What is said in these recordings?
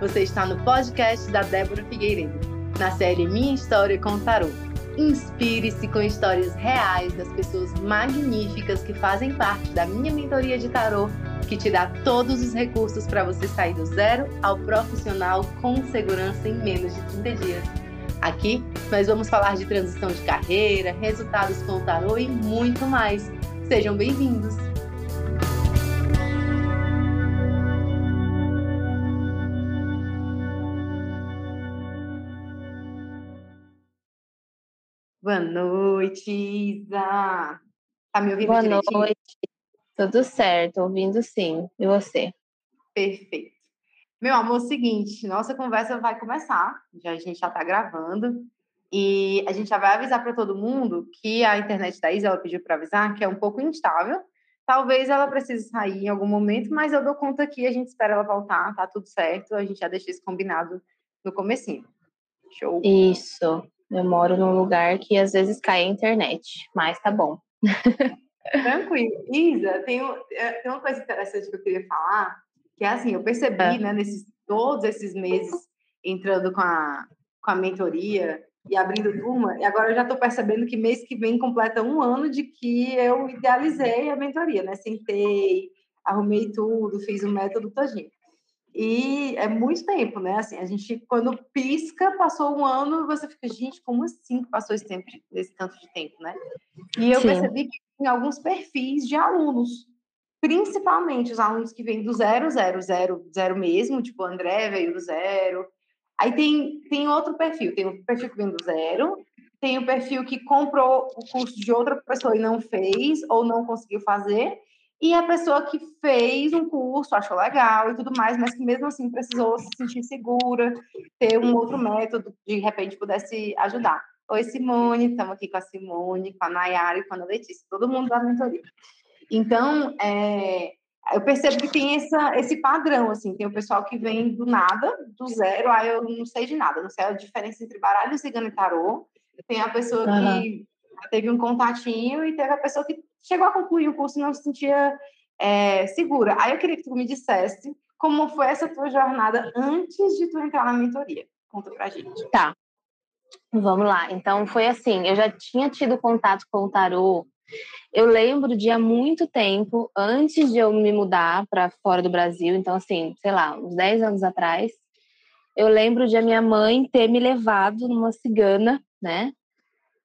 Você está no podcast da Débora Figueiredo, na série Minha História com o Tarô. Inspire-se com histórias reais das pessoas magníficas que fazem parte da minha mentoria de tarô, que te dá todos os recursos para você sair do zero ao profissional com segurança em menos de 30 dias. Aqui nós vamos falar de transição de carreira, resultados com o tarô e muito mais. Sejam bem-vindos! Boa noite, Isa. Tá me ouvindo Boa direitinho? noite. Tudo certo, ouvindo sim. E você? Perfeito. Meu amor, é o seguinte, nossa conversa vai começar. Já a gente já tá gravando e a gente já vai avisar para todo mundo que a internet da Isa ela pediu para avisar que é um pouco instável. Talvez ela precise sair em algum momento, mas eu dou conta aqui, a gente espera ela voltar, tá tudo certo. A gente já deixou isso combinado no comecinho. Show. Isso. Eu moro num lugar que às vezes cai a internet, mas tá bom. Tranquilo. Isa, tem, é, tem uma coisa interessante que eu queria falar, que é assim, eu percebi, é. né, nesses todos esses meses entrando com a, com a mentoria e abrindo turma, e agora eu já estou percebendo que mês que vem completa um ano de que eu idealizei a mentoria, né? Sentei, arrumei tudo, fiz o método todinho. E é muito tempo, né? Assim, a gente, quando pisca, passou um ano, você fica, gente, como assim passou esse tempo, esse tanto de tempo, né? E eu Sim. percebi que tem alguns perfis de alunos, principalmente os alunos que vêm do zero, zero, zero, zero mesmo, tipo André veio do zero. Aí tem, tem outro perfil, tem o perfil que vem do zero, tem o perfil que comprou o curso de outra pessoa e não fez, ou não conseguiu fazer, e a pessoa que fez um curso, achou legal e tudo mais, mas que mesmo assim precisou se sentir segura, ter um outro método, de repente pudesse ajudar. Oi, Simone, estamos aqui com a Simone, com a Nayara e com a Letícia, todo mundo da mentoria. Então, é, eu percebo que tem essa, esse padrão, assim, tem o pessoal que vem do nada, do zero, aí eu não sei de nada, não sei a diferença entre baralho, cigano e tarô, tem a pessoa uhum. que teve um contatinho e teve a pessoa que chegou a concluir o curso e não se sentia é, segura. Aí eu queria que tu me dissesse como foi essa tua jornada antes de tu entrar na mentoria. Conta pra gente. Tá. Vamos lá. Então foi assim, eu já tinha tido contato com o tarô. Eu lembro de há muito tempo, antes de eu me mudar para fora do Brasil, então assim, sei lá, uns 10 anos atrás, eu lembro de a minha mãe ter me levado numa cigana, né?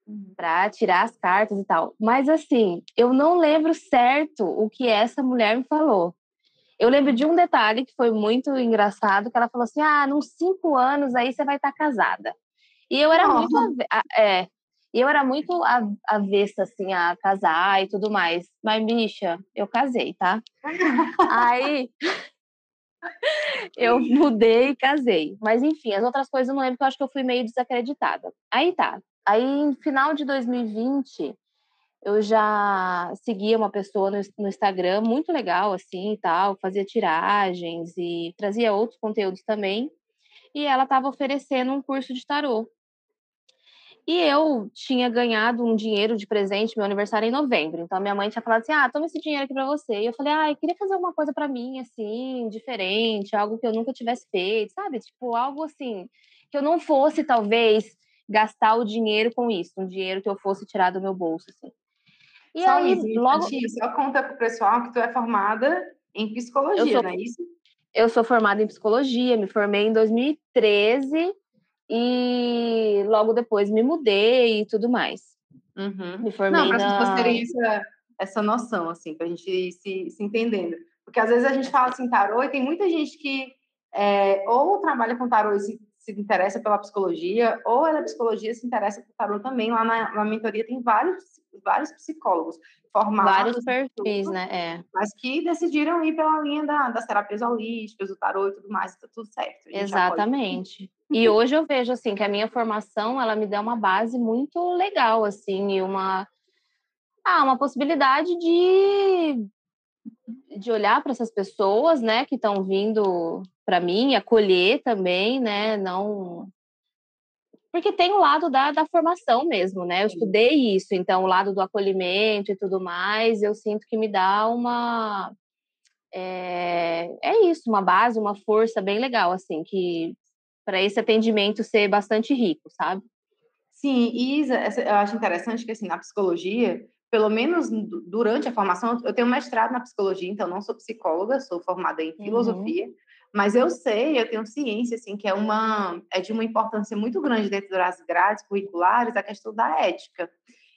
Uhum. para tirar as cartas e tal. Mas assim, eu não lembro certo o que essa mulher me falou. Eu lembro de um detalhe que foi muito engraçado, que ela falou assim: ah, nos cinco anos aí você vai estar tá casada. E eu era oh. muito é, e eu era muito avessa assim a casar e tudo mais. Mas bicha, eu casei, tá? aí eu mudei e casei. Mas enfim, as outras coisas eu não lembro, porque eu acho que eu fui meio desacreditada. Aí tá. Aí, no final de 2020, eu já seguia uma pessoa no, no, Instagram muito legal, assim, e tal, fazia tiragens e trazia outros conteúdos também. E ela estava oferecendo um curso de tarô. E eu tinha ganhado um dinheiro de presente, meu aniversário é em novembro. Então, minha mãe tinha falado assim: ah, toma esse dinheiro aqui para você. E eu falei: ah, eu queria fazer alguma coisa para mim, assim, diferente, algo que eu nunca tivesse feito, sabe? Tipo, algo assim, que eu não fosse, talvez, gastar o dinheiro com isso, um dinheiro que eu fosse tirar do meu bolso, assim. E só aí, isso, logo... só conta pro pessoal que tu é formada em psicologia, sou, não é isso? Eu sou formada em psicologia, me formei em 2013 e logo depois me mudei e tudo mais. Uhum. Me formei não, para na... as pessoas terem essa, essa noção, assim, para a gente ir se, se entendendo. Porque às vezes a gente fala assim, tarô, e tem muita gente que é, ou trabalha com tarô e se se interessa pela psicologia, ou ela é psicologia se interessa por tarô também. Lá na, na mentoria tem vários, vários psicólogos formados. Vários perfis, né? É. Mas que decidiram ir pela linha da, das terapias holísticas, do tarô e tudo mais, tá tudo certo. Exatamente. E hoje eu vejo, assim, que a minha formação, ela me dá uma base muito legal, assim, e uma... Ah, uma possibilidade de de olhar para essas pessoas, né, que estão vindo para mim, acolher também, né, não porque tem o lado da, da formação mesmo, né? Eu estudei isso, então o lado do acolhimento e tudo mais, eu sinto que me dá uma é, é isso, uma base, uma força bem legal, assim, que para esse atendimento ser bastante rico, sabe? Sim, Isa, eu acho interessante que assim, na psicologia, pelo menos durante a formação, eu tenho mestrado na psicologia, então não sou psicóloga, sou formada em uhum. filosofia, uhum. Mas eu sei, eu tenho ciência assim que é uma é de uma importância muito grande dentro das grades curriculares a questão da ética.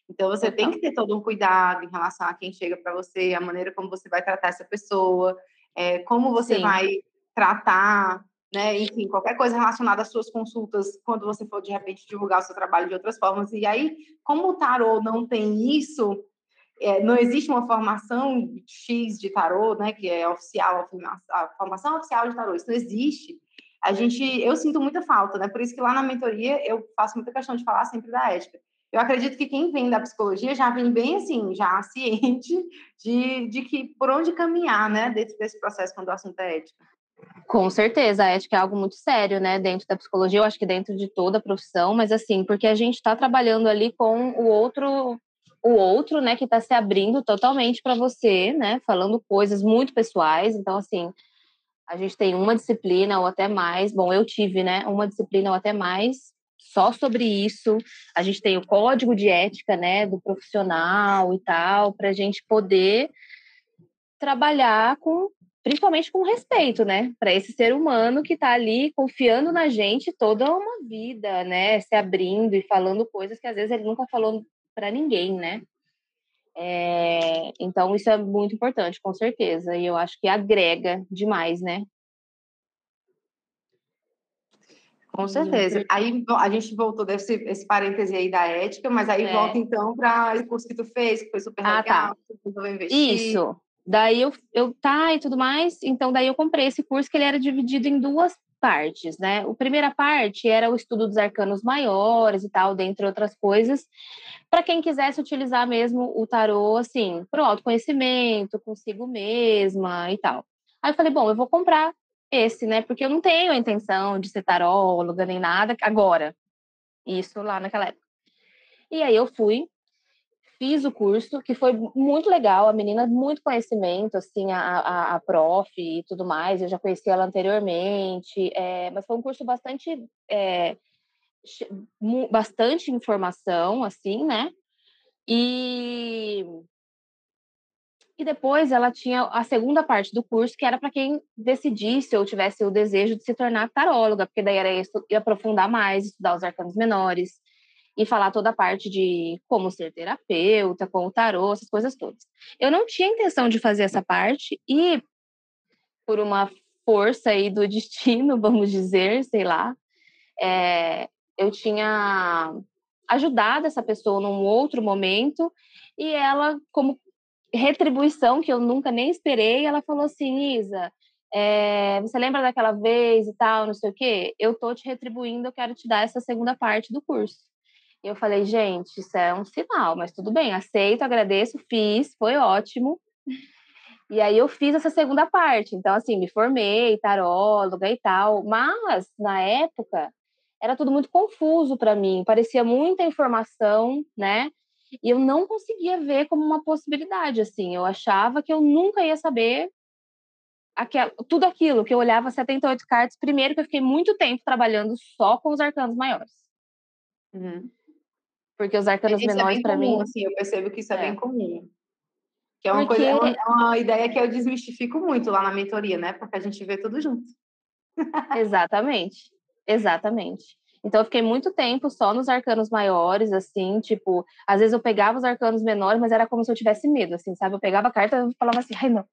Então você tem que ter todo um cuidado em relação a quem chega para você, a maneira como você vai tratar essa pessoa, é, como você Sim. vai tratar né? Enfim, qualquer coisa relacionada às suas consultas, quando você for de repente divulgar o seu trabalho de outras formas. E aí, como o tarô não tem isso, é, não existe uma formação X de tarô, né? Que é oficial, a formação oficial de tarô, isso não existe. A gente, eu sinto muita falta, né? Por isso que lá na mentoria eu faço muita questão de falar sempre da ética. Eu acredito que quem vem da psicologia já vem bem assim, já ciente de, de que por onde caminhar, né, dentro desse processo quando o assunto é ética. Com certeza, a ética é algo muito sério, né? Dentro da psicologia, eu acho que dentro de toda a profissão, mas assim, porque a gente está trabalhando ali com o outro, o outro, né, que está se abrindo totalmente para você, né? Falando coisas muito pessoais. Então, assim, a gente tem uma disciplina ou até mais. Bom, eu tive, né? Uma disciplina ou até mais só sobre isso. A gente tem o código de ética, né, do profissional e tal, para a gente poder trabalhar com principalmente com respeito, né, para esse ser humano que está ali confiando na gente toda uma vida, né, se abrindo e falando coisas que às vezes ele nunca falou para ninguém, né. É, então isso é muito importante, com certeza, e eu acho que agrega demais, né. Com certeza. Aí a gente voltou desse esse parêntese aí da ética, mas aí é. volta então para o curso que tu fez, que foi super ah, legal, tá. tu investir. Isso. Daí eu, eu tá e tudo mais, então daí eu comprei esse curso que ele era dividido em duas partes, né? A primeira parte era o estudo dos arcanos maiores e tal, dentre outras coisas, para quem quisesse utilizar mesmo o tarô assim, para o autoconhecimento, consigo mesma e tal. Aí eu falei, bom, eu vou comprar esse, né? Porque eu não tenho a intenção de ser taróloga nem nada agora. Isso lá naquela época. E aí eu fui, fiz o curso, que foi muito legal, a menina, muito conhecimento, assim, a, a, a prof e tudo mais, eu já conhecia ela anteriormente, é, mas foi um curso bastante, é, bastante informação, assim, né, e, e depois ela tinha a segunda parte do curso, que era para quem decidisse ou tivesse o desejo de se tornar taróloga, porque daí era isso, aprofundar mais, estudar os arcanos menores, e falar toda a parte de como ser terapeuta, com o tarô, essas coisas todas. Eu não tinha intenção de fazer essa parte e por uma força aí do destino, vamos dizer, sei lá, é, eu tinha ajudado essa pessoa num outro momento e ela, como retribuição que eu nunca nem esperei, ela falou assim, Isa, é, você lembra daquela vez e tal, não sei o quê? Eu tô te retribuindo, eu quero te dar essa segunda parte do curso. Eu falei, gente, isso é um sinal, mas tudo bem, aceito, agradeço, fiz, foi ótimo. E aí eu fiz essa segunda parte. Então, assim, me formei, taróloga e tal. Mas, na época, era tudo muito confuso para mim. Parecia muita informação, né? E eu não conseguia ver como uma possibilidade, assim. Eu achava que eu nunca ia saber aquel, tudo aquilo, que eu olhava 78 cartas. Primeiro que eu fiquei muito tempo trabalhando só com os arcanos maiores. Uhum. Porque os arcanos isso menores, é para mim. Assim, eu percebo que isso é, é bem comum. Que é uma, Porque... coisa, é uma, é uma, ideia que eu desmistifico muito lá na mentoria, né? Porque a gente vê tudo junto. Exatamente. Exatamente. Então eu fiquei muito tempo só nos arcanos maiores, assim, tipo, às vezes eu pegava os arcanos menores, mas era como se eu tivesse medo, assim, sabe? Eu pegava a carta e falava assim, ai não.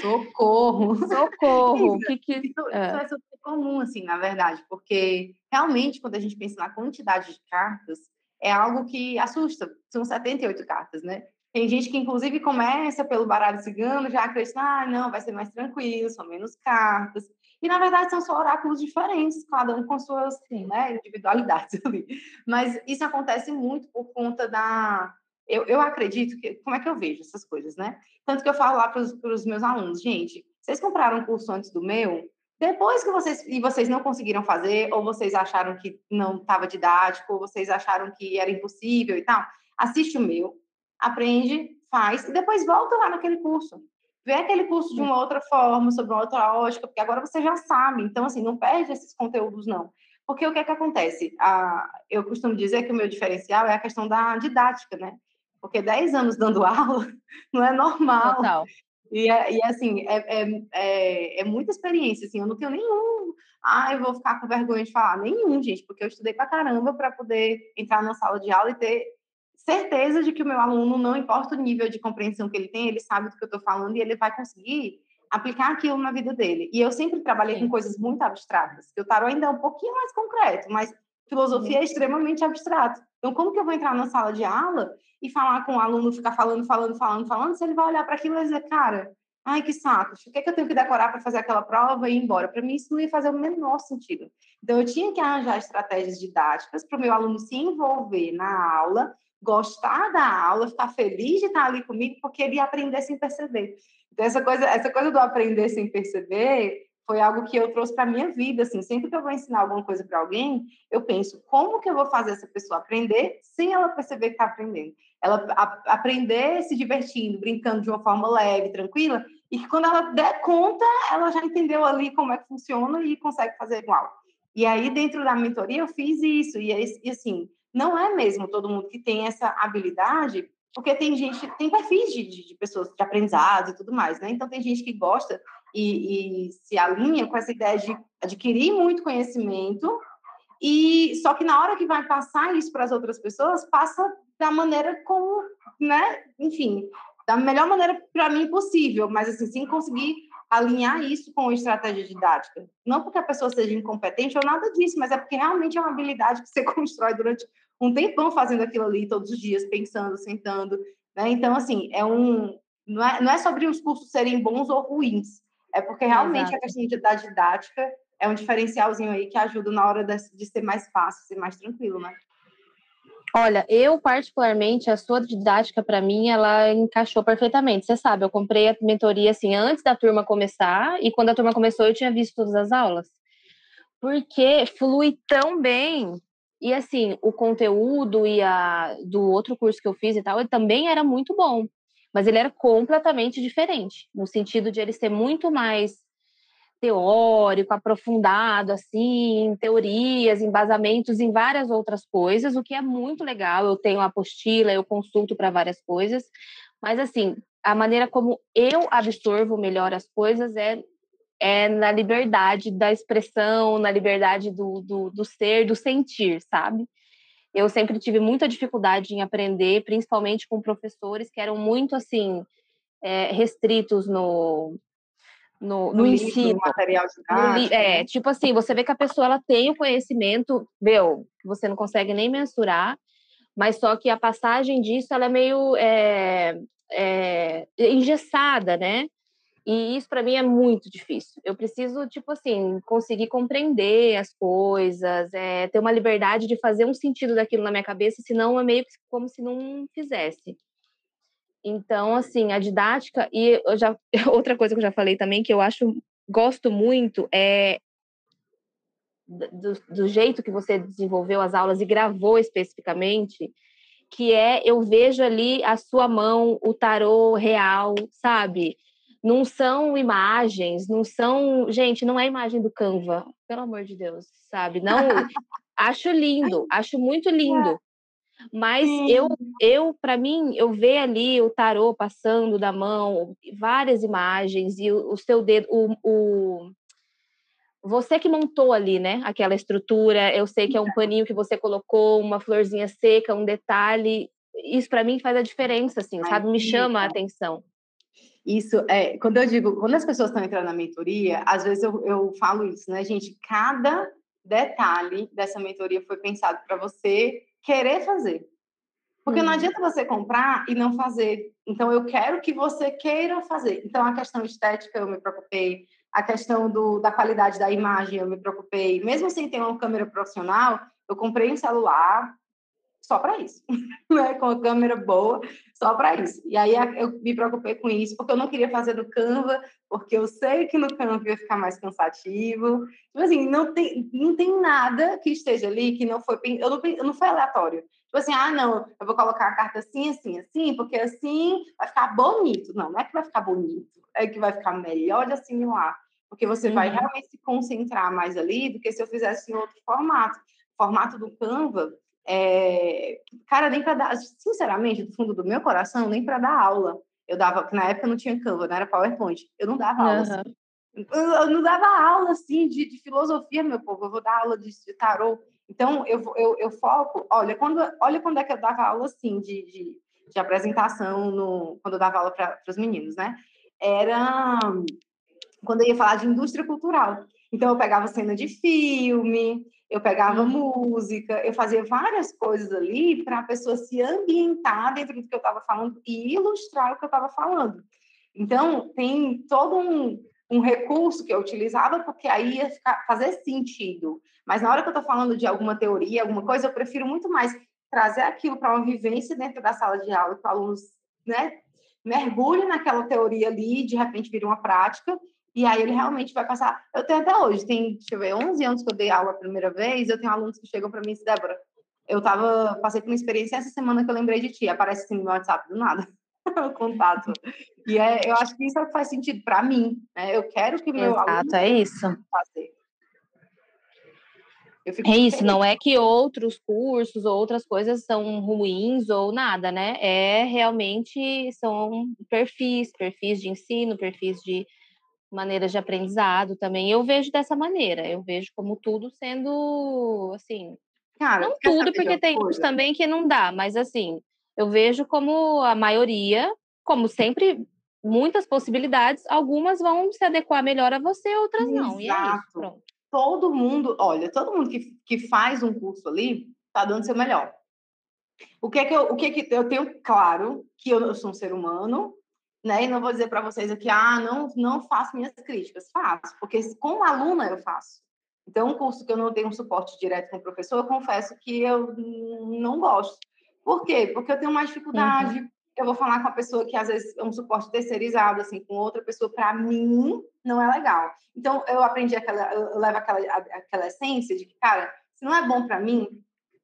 Socorro! Socorro! Isso, que que... Isso, é. isso é super comum, assim, na verdade, porque realmente, quando a gente pensa na quantidade de cartas, é algo que assusta. São 78 cartas, né? Tem gente que, inclusive, começa pelo baralho cigano, já acredita, ah, não, vai ser mais tranquilo, são menos cartas. E, na verdade, são só oráculos diferentes, cada um com suas né, individualidades ali. Mas isso acontece muito por conta da... Eu, eu acredito que... Como é que eu vejo essas coisas, né? Tanto que eu falo lá para os meus alunos, gente, vocês compraram um curso antes do meu, depois que vocês e vocês não conseguiram fazer, ou vocês acharam que não estava didático, ou vocês acharam que era impossível e tal, assiste o meu, aprende, faz e depois volta lá naquele curso. vê aquele curso de uma outra forma, sobre uma outra ótica, porque agora você já sabe. Então, assim, não perde esses conteúdos, não. Porque o que é que acontece? Ah, eu costumo dizer que o meu diferencial é a questão da didática, né? Porque 10 anos dando aula não é normal. Total. E, é, e assim, é, é, é, é, muita experiência, assim, eu não tenho nenhum, ah, eu vou ficar com vergonha de falar, nenhum, gente, porque eu estudei pra caramba para poder entrar na sala de aula e ter certeza de que o meu aluno, não importa o nível de compreensão que ele tem, ele sabe do que eu estou falando e ele vai conseguir aplicar aquilo na vida dele. E eu sempre trabalhei Sim. com coisas muito abstratas. O tarot ainda é um pouquinho mais concreto, mas filosofia é extremamente abstrato. Então, como que eu vou entrar na sala de aula e falar com o aluno, ficar falando, falando, falando, falando, se ele vai olhar para aquilo e dizer, cara, ai, que saco, o que, é que eu tenho que decorar para fazer aquela prova e ir embora? Para mim, isso não ia fazer o menor sentido. Então, eu tinha que arranjar estratégias didáticas para o meu aluno se envolver na aula, gostar da aula, ficar feliz de estar ali comigo, porque ele ia aprender sem perceber. Então, essa coisa, essa coisa do aprender sem perceber foi algo que eu trouxe para minha vida, assim, sempre que eu vou ensinar alguma coisa para alguém, eu penso, como que eu vou fazer essa pessoa aprender sem ela perceber que está aprendendo? Ela a, aprender se divertindo, brincando de uma forma leve, tranquila, e que quando ela der conta, ela já entendeu ali como é que funciona e consegue fazer igual. E aí, dentro da mentoria, eu fiz isso, e, e assim, não é mesmo todo mundo que tem essa habilidade, porque tem gente, tem perfis de, de, de pessoas de aprendizado e tudo mais, né? Então, tem gente que gosta e, e se alinha com essa ideia de adquirir muito conhecimento, e só que na hora que vai passar isso para as outras pessoas, passa da maneira como, né? Enfim, da melhor maneira para mim possível, mas assim, sem conseguir alinhar isso com estratégia didática. Não porque a pessoa seja incompetente ou nada disso, mas é porque realmente é uma habilidade que você constrói durante um tempão fazendo aquilo ali todos os dias, pensando, sentando, né? Então, assim, é um não é, não é sobre os cursos serem bons ou ruins, é porque realmente Exato. a questão da didática é um diferencialzinho aí que ajuda na hora de, ser mais fácil, ser mais tranquilo, né? Olha, eu particularmente, a sua didática para mim, ela encaixou perfeitamente. Você sabe, eu comprei a mentoria assim antes da turma começar e quando a turma começou eu tinha visto todas as aulas. Porque flui tão bem. E assim, o conteúdo e a do outro curso que eu fiz e tal, também era muito bom, mas ele era completamente diferente, no sentido de ele ser muito mais teórico, aprofundado, assim, em teorias, embasamentos em várias outras coisas, o que é muito legal. Eu tenho apostila, eu consulto para várias coisas, mas assim, a maneira como eu absorvo melhor as coisas é, é na liberdade da expressão, na liberdade do, do, do ser, do sentir, sabe? Eu sempre tive muita dificuldade em aprender, principalmente com professores que eram muito assim é, restritos no, no, no, no ensino. material didático. é, né? tipo assim, você vê que a pessoa ela tem o conhecimento, meu, que você não consegue nem mensurar, mas só que a passagem disso ela é meio é, é, engessada, né? E isso para mim é muito difícil. Eu preciso, tipo assim, conseguir compreender as coisas, é, ter uma liberdade de fazer um sentido daquilo na minha cabeça, senão é meio como se não fizesse. Então, assim, a didática e eu já outra coisa que eu já falei também que eu acho gosto muito é do, do jeito que você desenvolveu as aulas e gravou especificamente, que é eu vejo ali a sua mão, o tarô real, sabe? Não são imagens, não são, gente, não é imagem do Canva, pelo amor de Deus, sabe? Não, acho lindo, acho muito lindo. Mas eu, eu para mim, eu ver ali o tarô passando da mão, várias imagens e o, o seu dedo, o, o, você que montou ali, né? Aquela estrutura, eu sei que é um paninho que você colocou, uma florzinha seca, um detalhe. Isso para mim faz a diferença, assim, sabe? Me chama a atenção. Isso é, quando eu digo, quando as pessoas estão entrando na mentoria, às vezes eu, eu falo isso, né, gente? Cada detalhe dessa mentoria foi pensado para você querer fazer. Porque hum. não adianta você comprar e não fazer. Então, eu quero que você queira fazer. Então, a questão estética eu me preocupei, a questão do, da qualidade da imagem eu me preocupei. Mesmo sem ter uma câmera profissional, eu comprei um celular só para isso, né? com a câmera boa, só para isso. E aí eu me preocupei com isso, porque eu não queria fazer no Canva, porque eu sei que no Canva ia ficar mais cansativo. Tipo assim, não tem, não tem nada que esteja ali que não foi, eu não, eu não foi aleatório. Tipo assim, ah, não, eu vou colocar a carta assim, assim, assim, porque assim vai ficar bonito. Não, não é que vai ficar bonito, é que vai ficar melhor de assimilar. Porque você uhum. vai realmente se concentrar mais ali do que se eu fizesse em outro formato. O formato do Canva, é... cara, nem para dar, sinceramente, do fundo do meu coração, nem para dar aula. Eu dava, na época não tinha Canva, não era PowerPoint. Eu não dava aula. Uhum. Assim. Eu não dava aula assim de, de filosofia, meu povo. Eu vou dar aula de, de tarô então, eu, eu, eu foco, olha quando, olha quando é que eu dava aula, assim, de, de, de apresentação, no, quando eu dava aula para os meninos, né? Era quando eu ia falar de indústria cultural. Então, eu pegava cena de filme, eu pegava uhum. música, eu fazia várias coisas ali para a pessoa se ambientar dentro do que eu estava falando e ilustrar o que eu estava falando. Então, tem todo um, um recurso que eu utilizava, porque aí ia ficar, fazer sentido. Mas na hora que eu estou falando de alguma teoria, alguma coisa, eu prefiro muito mais trazer aquilo para uma vivência dentro da sala de aula, que o aluno né, mergulhe naquela teoria ali, de repente vira uma prática, e aí ele realmente vai passar. Eu tenho até hoje, tem, deixa eu ver, 11 anos que eu dei aula a primeira vez, eu tenho alunos que chegam para mim e dizem, Débora, eu tava, passei por uma experiência essa semana que eu lembrei de ti, aparece assim no meu WhatsApp do nada. o contato. E é, eu acho que isso é faz sentido para mim. Né? Eu quero que meu Exato, aluno é isso. Fazer. É isso, não é que outros cursos ou outras coisas são ruins ou nada, né? É realmente são perfis, perfis de ensino, perfis de maneiras de aprendizado também. Eu vejo dessa maneira, eu vejo como tudo sendo assim, Cara, não tudo, porque tem uns também que não dá, mas assim, eu vejo como a maioria, como sempre, muitas possibilidades, algumas vão se adequar melhor a você, outras não. Exato. E é isso, pronto. Todo mundo, olha, todo mundo que, que faz um curso ali está dando seu melhor. O que é que eu, o que é que eu tenho claro que eu, eu sou um ser humano, né? E não vou dizer para vocês aqui, ah, não, não faço minhas críticas, faço, porque como aluna eu faço. Então, um curso que eu não tenho um suporte direto com o professor, eu confesso que eu não gosto. Por quê? Porque eu tenho mais dificuldade. Uhum. Eu vou falar com a pessoa que às vezes é um suporte terceirizado, assim, com outra pessoa, para mim não é legal. Então eu aprendi aquela, eu levo aquela, aquela essência de que, cara, se não é bom para mim,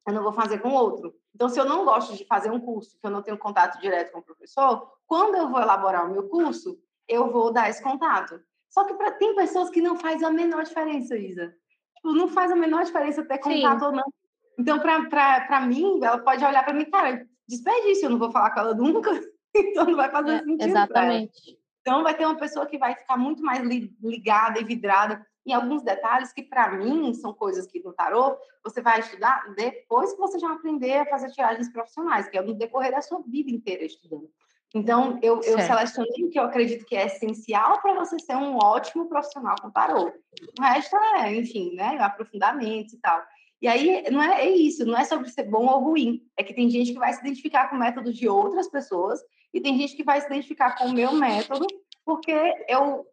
eu não vou fazer com outro. Então, se eu não gosto de fazer um curso que eu não tenho contato direto com o professor, quando eu vou elaborar o meu curso, eu vou dar esse contato. Só que pra, tem pessoas que não faz a menor diferença, Isa. Tipo, não faz a menor diferença ter contato Sim. ou não. Então, para mim, ela pode olhar para mim, cara, desperdício, eu não vou falar com ela nunca, então não vai fazer é, sentido. Exatamente. Então, vai ter uma pessoa que vai ficar muito mais ligada e vidrada em alguns detalhes que, para mim, são coisas que no tarô você vai estudar depois que você já aprender a fazer tiragens profissionais, que é no decorrer da sua vida inteira estudando. Então, eu, eu selecionei o que eu acredito que é essencial para você ser um ótimo profissional com tarô. O resto é, enfim, né, aprofundamentos e tal. E aí, não é, é, isso, não é sobre ser bom ou ruim. É que tem gente que vai se identificar com o método de outras pessoas e tem gente que vai se identificar com o meu método, porque eu,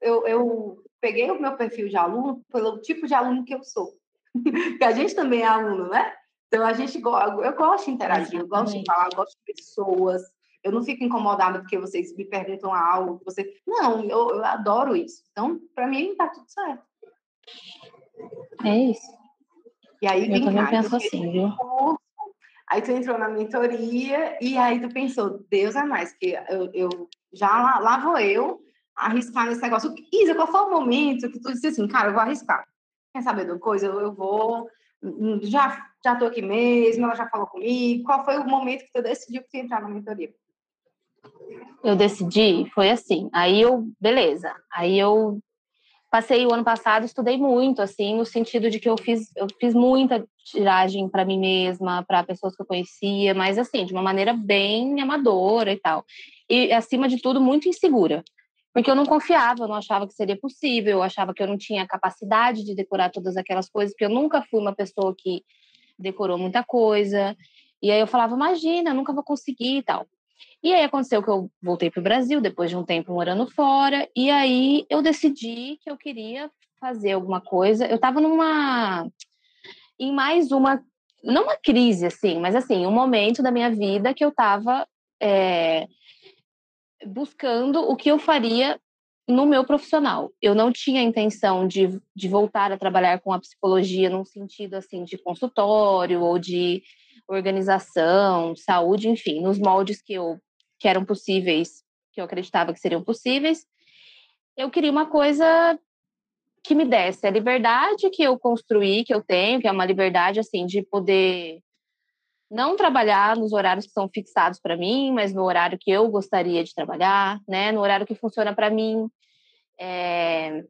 eu, eu peguei o meu perfil de aluno pelo tipo de aluno que eu sou. Porque a gente também é aluno, né? Então, a gente eu gosto de interagir, eu gosto de falar, eu gosto de pessoas. Eu não fico incomodada porque vocês me perguntam algo. Você... Não, eu, eu adoro isso. Então, para mim, está tudo certo. É isso. E aí, eu também cá, penso assim, viu? aí tu entrou na mentoria e aí tu pensou, Deus é mais, que eu, eu já lá, lá vou eu arriscar nesse negócio. Isa, qual foi o momento que tu disse assim, cara, eu vou arriscar? Quer saber de uma coisa? Eu, eu vou, hum, já, já tô aqui mesmo, ela já falou comigo. Qual foi o momento que tu decidiu que tu ia entrar na mentoria? Eu decidi, foi assim. Aí eu, beleza. Aí eu passei o ano passado, estudei muito, assim, no sentido de que eu fiz, eu fiz muita tiragem para mim mesma, para pessoas que eu conhecia, mas assim, de uma maneira bem amadora e tal. E acima de tudo, muito insegura. Porque eu não confiava, eu não achava que seria possível, eu achava que eu não tinha capacidade de decorar todas aquelas coisas, porque eu nunca fui uma pessoa que decorou muita coisa. E aí eu falava, imagina, eu nunca vou conseguir e tal. E aí aconteceu que eu voltei para o Brasil depois de um tempo morando fora, e aí eu decidi que eu queria fazer alguma coisa. Eu estava numa em mais uma não uma crise assim, mas assim, um momento da minha vida que eu estava é, buscando o que eu faria no meu profissional. Eu não tinha intenção de, de voltar a trabalhar com a psicologia num sentido assim de consultório ou de organização, saúde, enfim, nos moldes que eu que eram possíveis, que eu acreditava que seriam possíveis. Eu queria uma coisa que me desse a liberdade que eu construí, que eu tenho, que é uma liberdade assim de poder não trabalhar nos horários que são fixados para mim, mas no horário que eu gostaria de trabalhar, né? No horário que funciona para mim. É...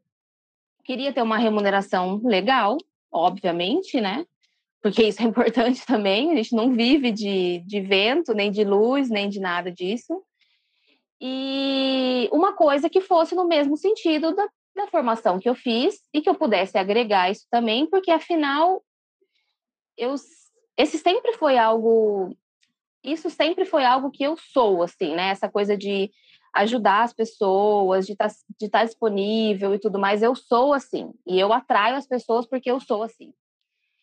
Queria ter uma remuneração legal, obviamente, né? Porque isso é importante também. A gente não vive de, de vento, nem de luz, nem de nada disso. E uma coisa que fosse no mesmo sentido da, da formação que eu fiz e que eu pudesse agregar isso também, porque afinal eu esse sempre foi algo isso sempre foi algo que eu sou assim né essa coisa de ajudar as pessoas de estar tá, de estar tá disponível e tudo mais eu sou assim e eu atraio as pessoas porque eu sou assim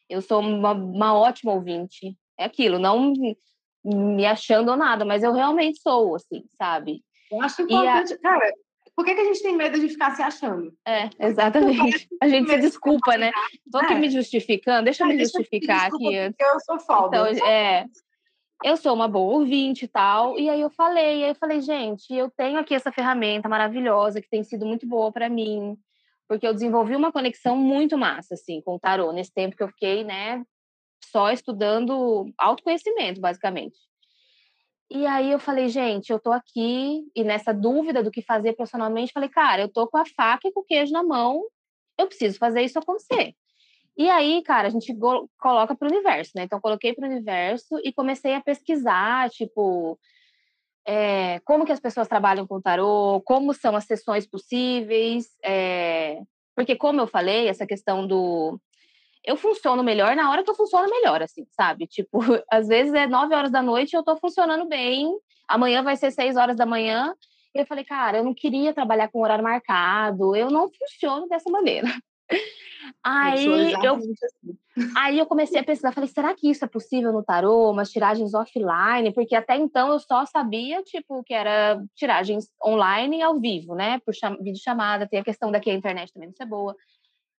eu sou uma, uma ótima ouvinte é aquilo não me achando ou nada mas eu realmente sou assim sabe eu acho importante a... cara por que, que a gente tem medo de ficar se achando? É, exatamente. A gente se desculpa, né? Estou aqui é. me justificando, deixa eu me justificar aqui. Eu sou foda. Então, é, eu sou uma boa ouvinte e tal. E aí eu falei, e aí eu falei, gente, eu tenho aqui essa ferramenta maravilhosa que tem sido muito boa para mim, porque eu desenvolvi uma conexão muito massa, assim, com o tarô, nesse tempo que eu fiquei, né, só estudando autoconhecimento, basicamente. E aí eu falei, gente, eu tô aqui e nessa dúvida do que fazer profissionalmente, falei, cara, eu tô com a faca e com o queijo na mão, eu preciso fazer isso acontecer. E aí, cara, a gente coloca para o universo, né? Então, coloquei para o universo e comecei a pesquisar, tipo, é, como que as pessoas trabalham com tarô, como são as sessões possíveis, é, porque, como eu falei, essa questão do eu funciono melhor na hora que eu funciono melhor, assim, sabe? Tipo, às vezes é nove horas da noite e eu tô funcionando bem, amanhã vai ser seis horas da manhã. E eu falei, cara, eu não queria trabalhar com horário marcado, eu não funciono dessa maneira. Aí eu, assim. aí eu comecei a pesquisar, falei, será que isso é possível no tarô, umas tiragens offline? Porque até então eu só sabia, tipo, que era tiragens online e ao vivo, né? Por cham vídeo chamada, tem a questão daqui a internet também não ser boa.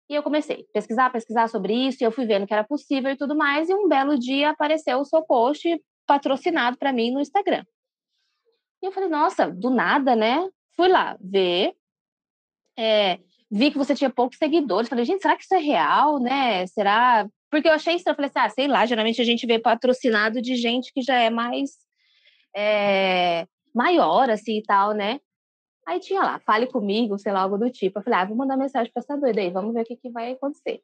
E eu comecei a pesquisar, pesquisar sobre isso, e eu fui vendo que era possível e tudo mais, e um belo dia apareceu o seu post patrocinado para mim no Instagram. E eu falei, nossa, do nada, né? Fui lá ver, é, vi que você tinha poucos seguidores, falei, gente, será que isso é real, né? Será? Porque eu achei estranho, falei assim, ah, sei lá, geralmente a gente vê patrocinado de gente que já é mais é, maior, assim, e tal, né? Aí tinha lá, fale comigo, sei lá, algo do tipo. Eu falei, ah, vou mandar mensagem para essa doida aí, vamos ver o que, que vai acontecer.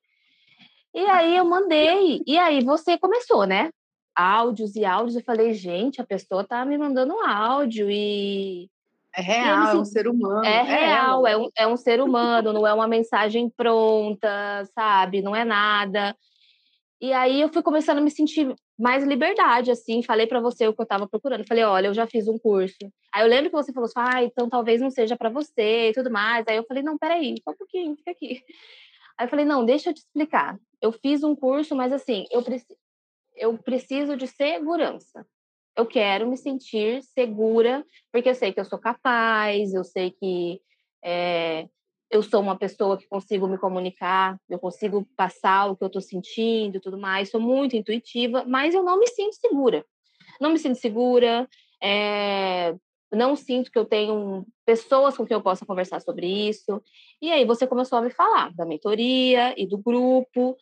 E aí eu mandei, e aí você começou, né? Áudios e áudios, eu falei, gente, a pessoa tá me mandando um áudio e. É real, é um ser humano. É, é real, é, é um, é um ser humano, não é uma mensagem pronta, sabe? Não é nada. E aí eu fui começando a me sentir mais liberdade, assim. Falei para você o que eu estava procurando. Falei, olha, eu já fiz um curso. Aí eu lembro que você falou assim, ah, então talvez não seja para você e tudo mais. Aí eu falei, não, peraí, só um pouquinho, fica aqui. Aí eu falei, não, deixa eu te explicar. Eu fiz um curso, mas assim, eu, preci eu preciso de segurança. Eu quero me sentir segura, porque eu sei que eu sou capaz, eu sei que é, eu sou uma pessoa que consigo me comunicar, eu consigo passar o que eu estou sentindo e tudo mais, sou muito intuitiva, mas eu não me sinto segura. Não me sinto segura, é, não sinto que eu tenho pessoas com quem eu possa conversar sobre isso. E aí você começou a me falar da mentoria e do grupo.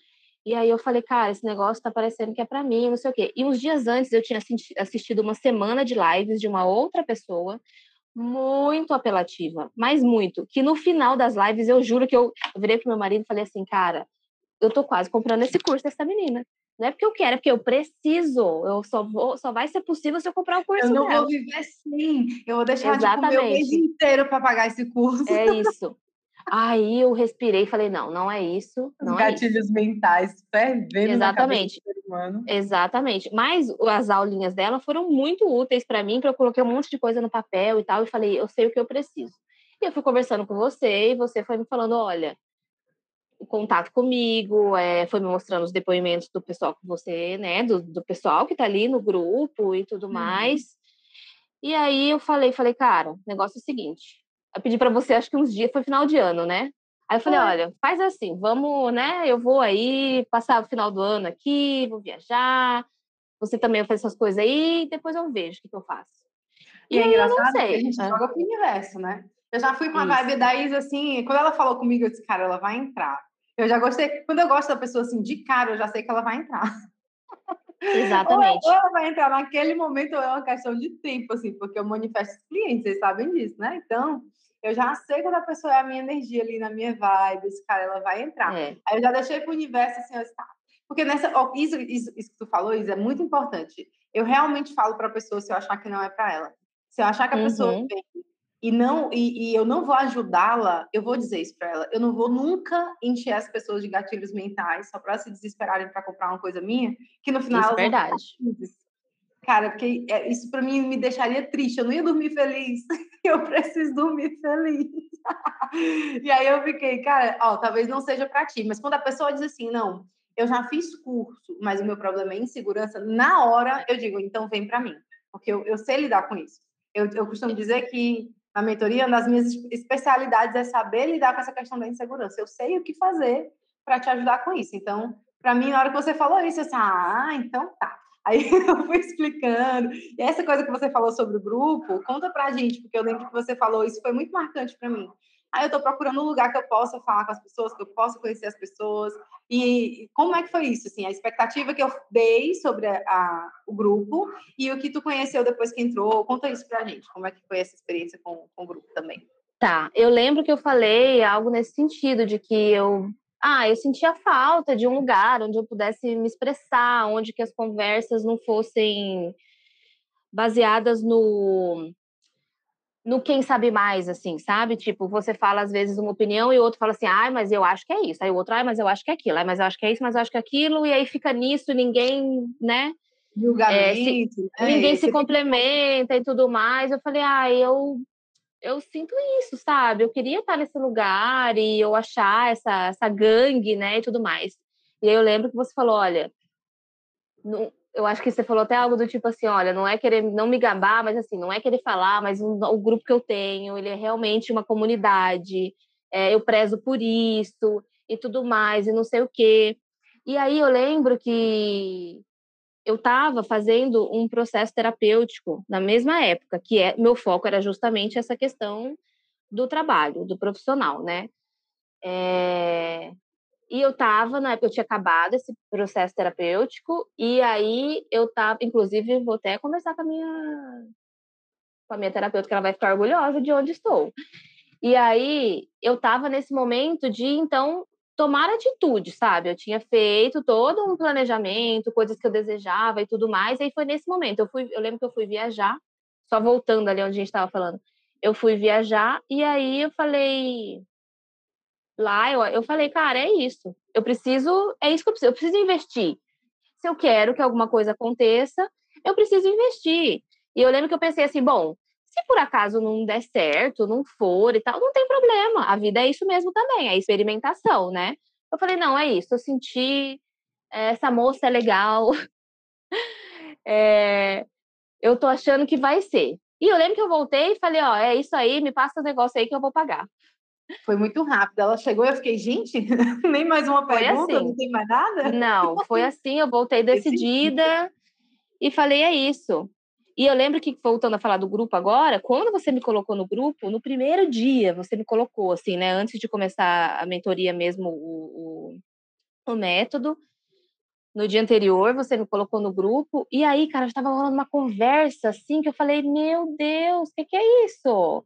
E aí eu falei, cara, esse negócio tá parecendo que é para mim, não sei o quê. E uns dias antes eu tinha assistido uma semana de lives de uma outra pessoa muito apelativa, mas muito. Que no final das lives, eu juro que eu, eu virei pro meu marido e falei assim, cara, eu tô quase comprando esse curso dessa menina. Não é porque eu quero, é porque eu preciso. Eu só vou, só vai ser possível se eu comprar o curso Eu não dela. vou viver assim. Eu vou deixar Exatamente. de comer o mês inteiro para pagar esse curso. É isso. Aí eu respirei e falei, não, não é isso. Não Os gatilhos é isso. mentais fervendo Exatamente. Exatamente. Mas as aulinhas dela foram muito úteis para mim, porque eu coloquei um monte de coisa no papel e tal, e falei, eu sei o que eu preciso. E eu fui conversando com você, e você foi me falando, olha, o contato comigo, é, foi me mostrando os depoimentos do pessoal que você, né, do, do pessoal que tá ali no grupo e tudo uhum. mais. E aí eu falei, falei, cara, o negócio é o seguinte, eu pedi para você, acho que uns dias, foi final de ano, né? Aí eu falei, olha, faz assim, vamos, né? Eu vou aí passar o final do ano aqui, vou viajar. você também faz essas coisas aí e depois eu vejo o que, que eu faço. E, e é engraçado que a gente é. joga pro universo, né? Eu já fui com a Isso. vibe da Isa, assim, quando ela falou comigo, eu disse, cara, ela vai entrar. Eu já gostei, quando eu gosto da pessoa assim, de cara, eu já sei que ela vai entrar. Exatamente. Ou ela vai entrar naquele momento ou é uma questão de tempo, assim, porque eu manifesto os clientes, vocês sabem disso, né? Então, eu já sei quando a pessoa é a minha energia ali na minha vibe, esse cara, ela vai entrar. É. Aí eu já deixei pro universo assim, eu disse, tá. Porque nessa, isso, isso, isso, que tu falou, Isa, é muito importante. Eu realmente falo para a pessoa se eu achar que não é para ela. Se eu achar que a uhum. pessoa vem e não e, e eu não vou ajudá-la, eu vou dizer isso para ela. Eu não vou nunca encher as pessoas de gatilhos mentais só para se desesperarem para comprar uma coisa minha, que no final isso é verdade. Cara, porque é, isso para mim me deixaria triste. Eu não ia dormir feliz. Eu preciso dormir feliz. e aí eu fiquei, cara, ó, talvez não seja para ti, mas quando a pessoa diz assim, não, eu já fiz curso, mas o meu problema é insegurança, na hora eu digo, então vem para mim, porque eu, eu sei lidar com isso. Eu, eu costumo dizer que na mentoria, uma das minhas especialidades é saber lidar com essa questão da insegurança. Eu sei o que fazer para te ajudar com isso. Então, para mim, na hora que você falou isso, eu disse, ah, então tá. Aí eu fui explicando. E essa coisa que você falou sobre o grupo, conta pra gente, porque eu lembro que você falou, isso foi muito marcante para mim. Aí eu estou procurando um lugar que eu possa falar com as pessoas, que eu possa conhecer as pessoas. E como é que foi isso? Assim, a expectativa que eu dei sobre a, a, o grupo e o que tu conheceu depois que entrou. Conta isso pra gente. Como é que foi essa experiência com, com o grupo também? Tá, eu lembro que eu falei algo nesse sentido, de que eu ah, eu sentia falta de um lugar onde eu pudesse me expressar, onde que as conversas não fossem baseadas no no quem sabe mais, assim, sabe? Tipo, você fala às vezes uma opinião e o outro fala assim, ai, mas eu acho que é isso. Aí o outro, ai, mas eu acho que é aquilo. Ai, mas eu acho que é isso, mas eu acho que é aquilo. E aí fica nisso, ninguém, né? Julgamento. É, se, né? Ninguém se complementa e tudo mais. Eu falei, ai, eu, eu sinto isso, sabe? Eu queria estar nesse lugar e eu achar essa, essa gangue, né, e tudo mais. E aí eu lembro que você falou, olha, não, eu acho que você falou até algo do tipo assim, olha, não é querer não me gabar, mas assim, não é querer falar, mas o, o grupo que eu tenho, ele é realmente uma comunidade, é, eu prezo por isso e tudo mais, e não sei o quê. E aí eu lembro que eu estava fazendo um processo terapêutico na mesma época, que é meu foco era justamente essa questão do trabalho, do profissional, né? É, e eu tava, na época eu tinha acabado esse processo terapêutico, e aí eu tava, inclusive, vou até conversar com a minha com a minha terapeuta, que ela vai ficar orgulhosa de onde estou. E aí eu tava nesse momento de então tomar atitude, sabe? Eu tinha feito todo um planejamento, coisas que eu desejava e tudo mais, e aí foi nesse momento. Eu fui, eu lembro que eu fui viajar, só voltando ali onde a gente estava falando. Eu fui viajar e aí eu falei, lá eu, eu falei, cara, é isso. Eu preciso, é isso que eu preciso. Eu preciso investir. Se eu quero que alguma coisa aconteça, eu preciso investir. E eu lembro que eu pensei assim, bom, se por acaso não der certo, não for e tal, não tem problema. A vida é isso mesmo também, é experimentação, né? Eu falei, não, é isso. Eu senti eh, essa moça é legal. é, eu tô achando que vai ser. E eu lembro que eu voltei e falei, ó, é isso aí, me passa o negócio aí que eu vou pagar. Foi muito rápido. Ela chegou e eu fiquei, gente, nem mais uma pergunta, assim. não tem mais nada? Não, foi assim, eu voltei decidida e falei, é isso. E eu lembro que, voltando a falar do grupo agora, quando você me colocou no grupo, no primeiro dia você me colocou, assim, né? Antes de começar a mentoria mesmo, o, o, o método, no dia anterior você me colocou no grupo, e aí, cara, estava rolando uma conversa, assim, que eu falei, meu Deus, o que, que é isso?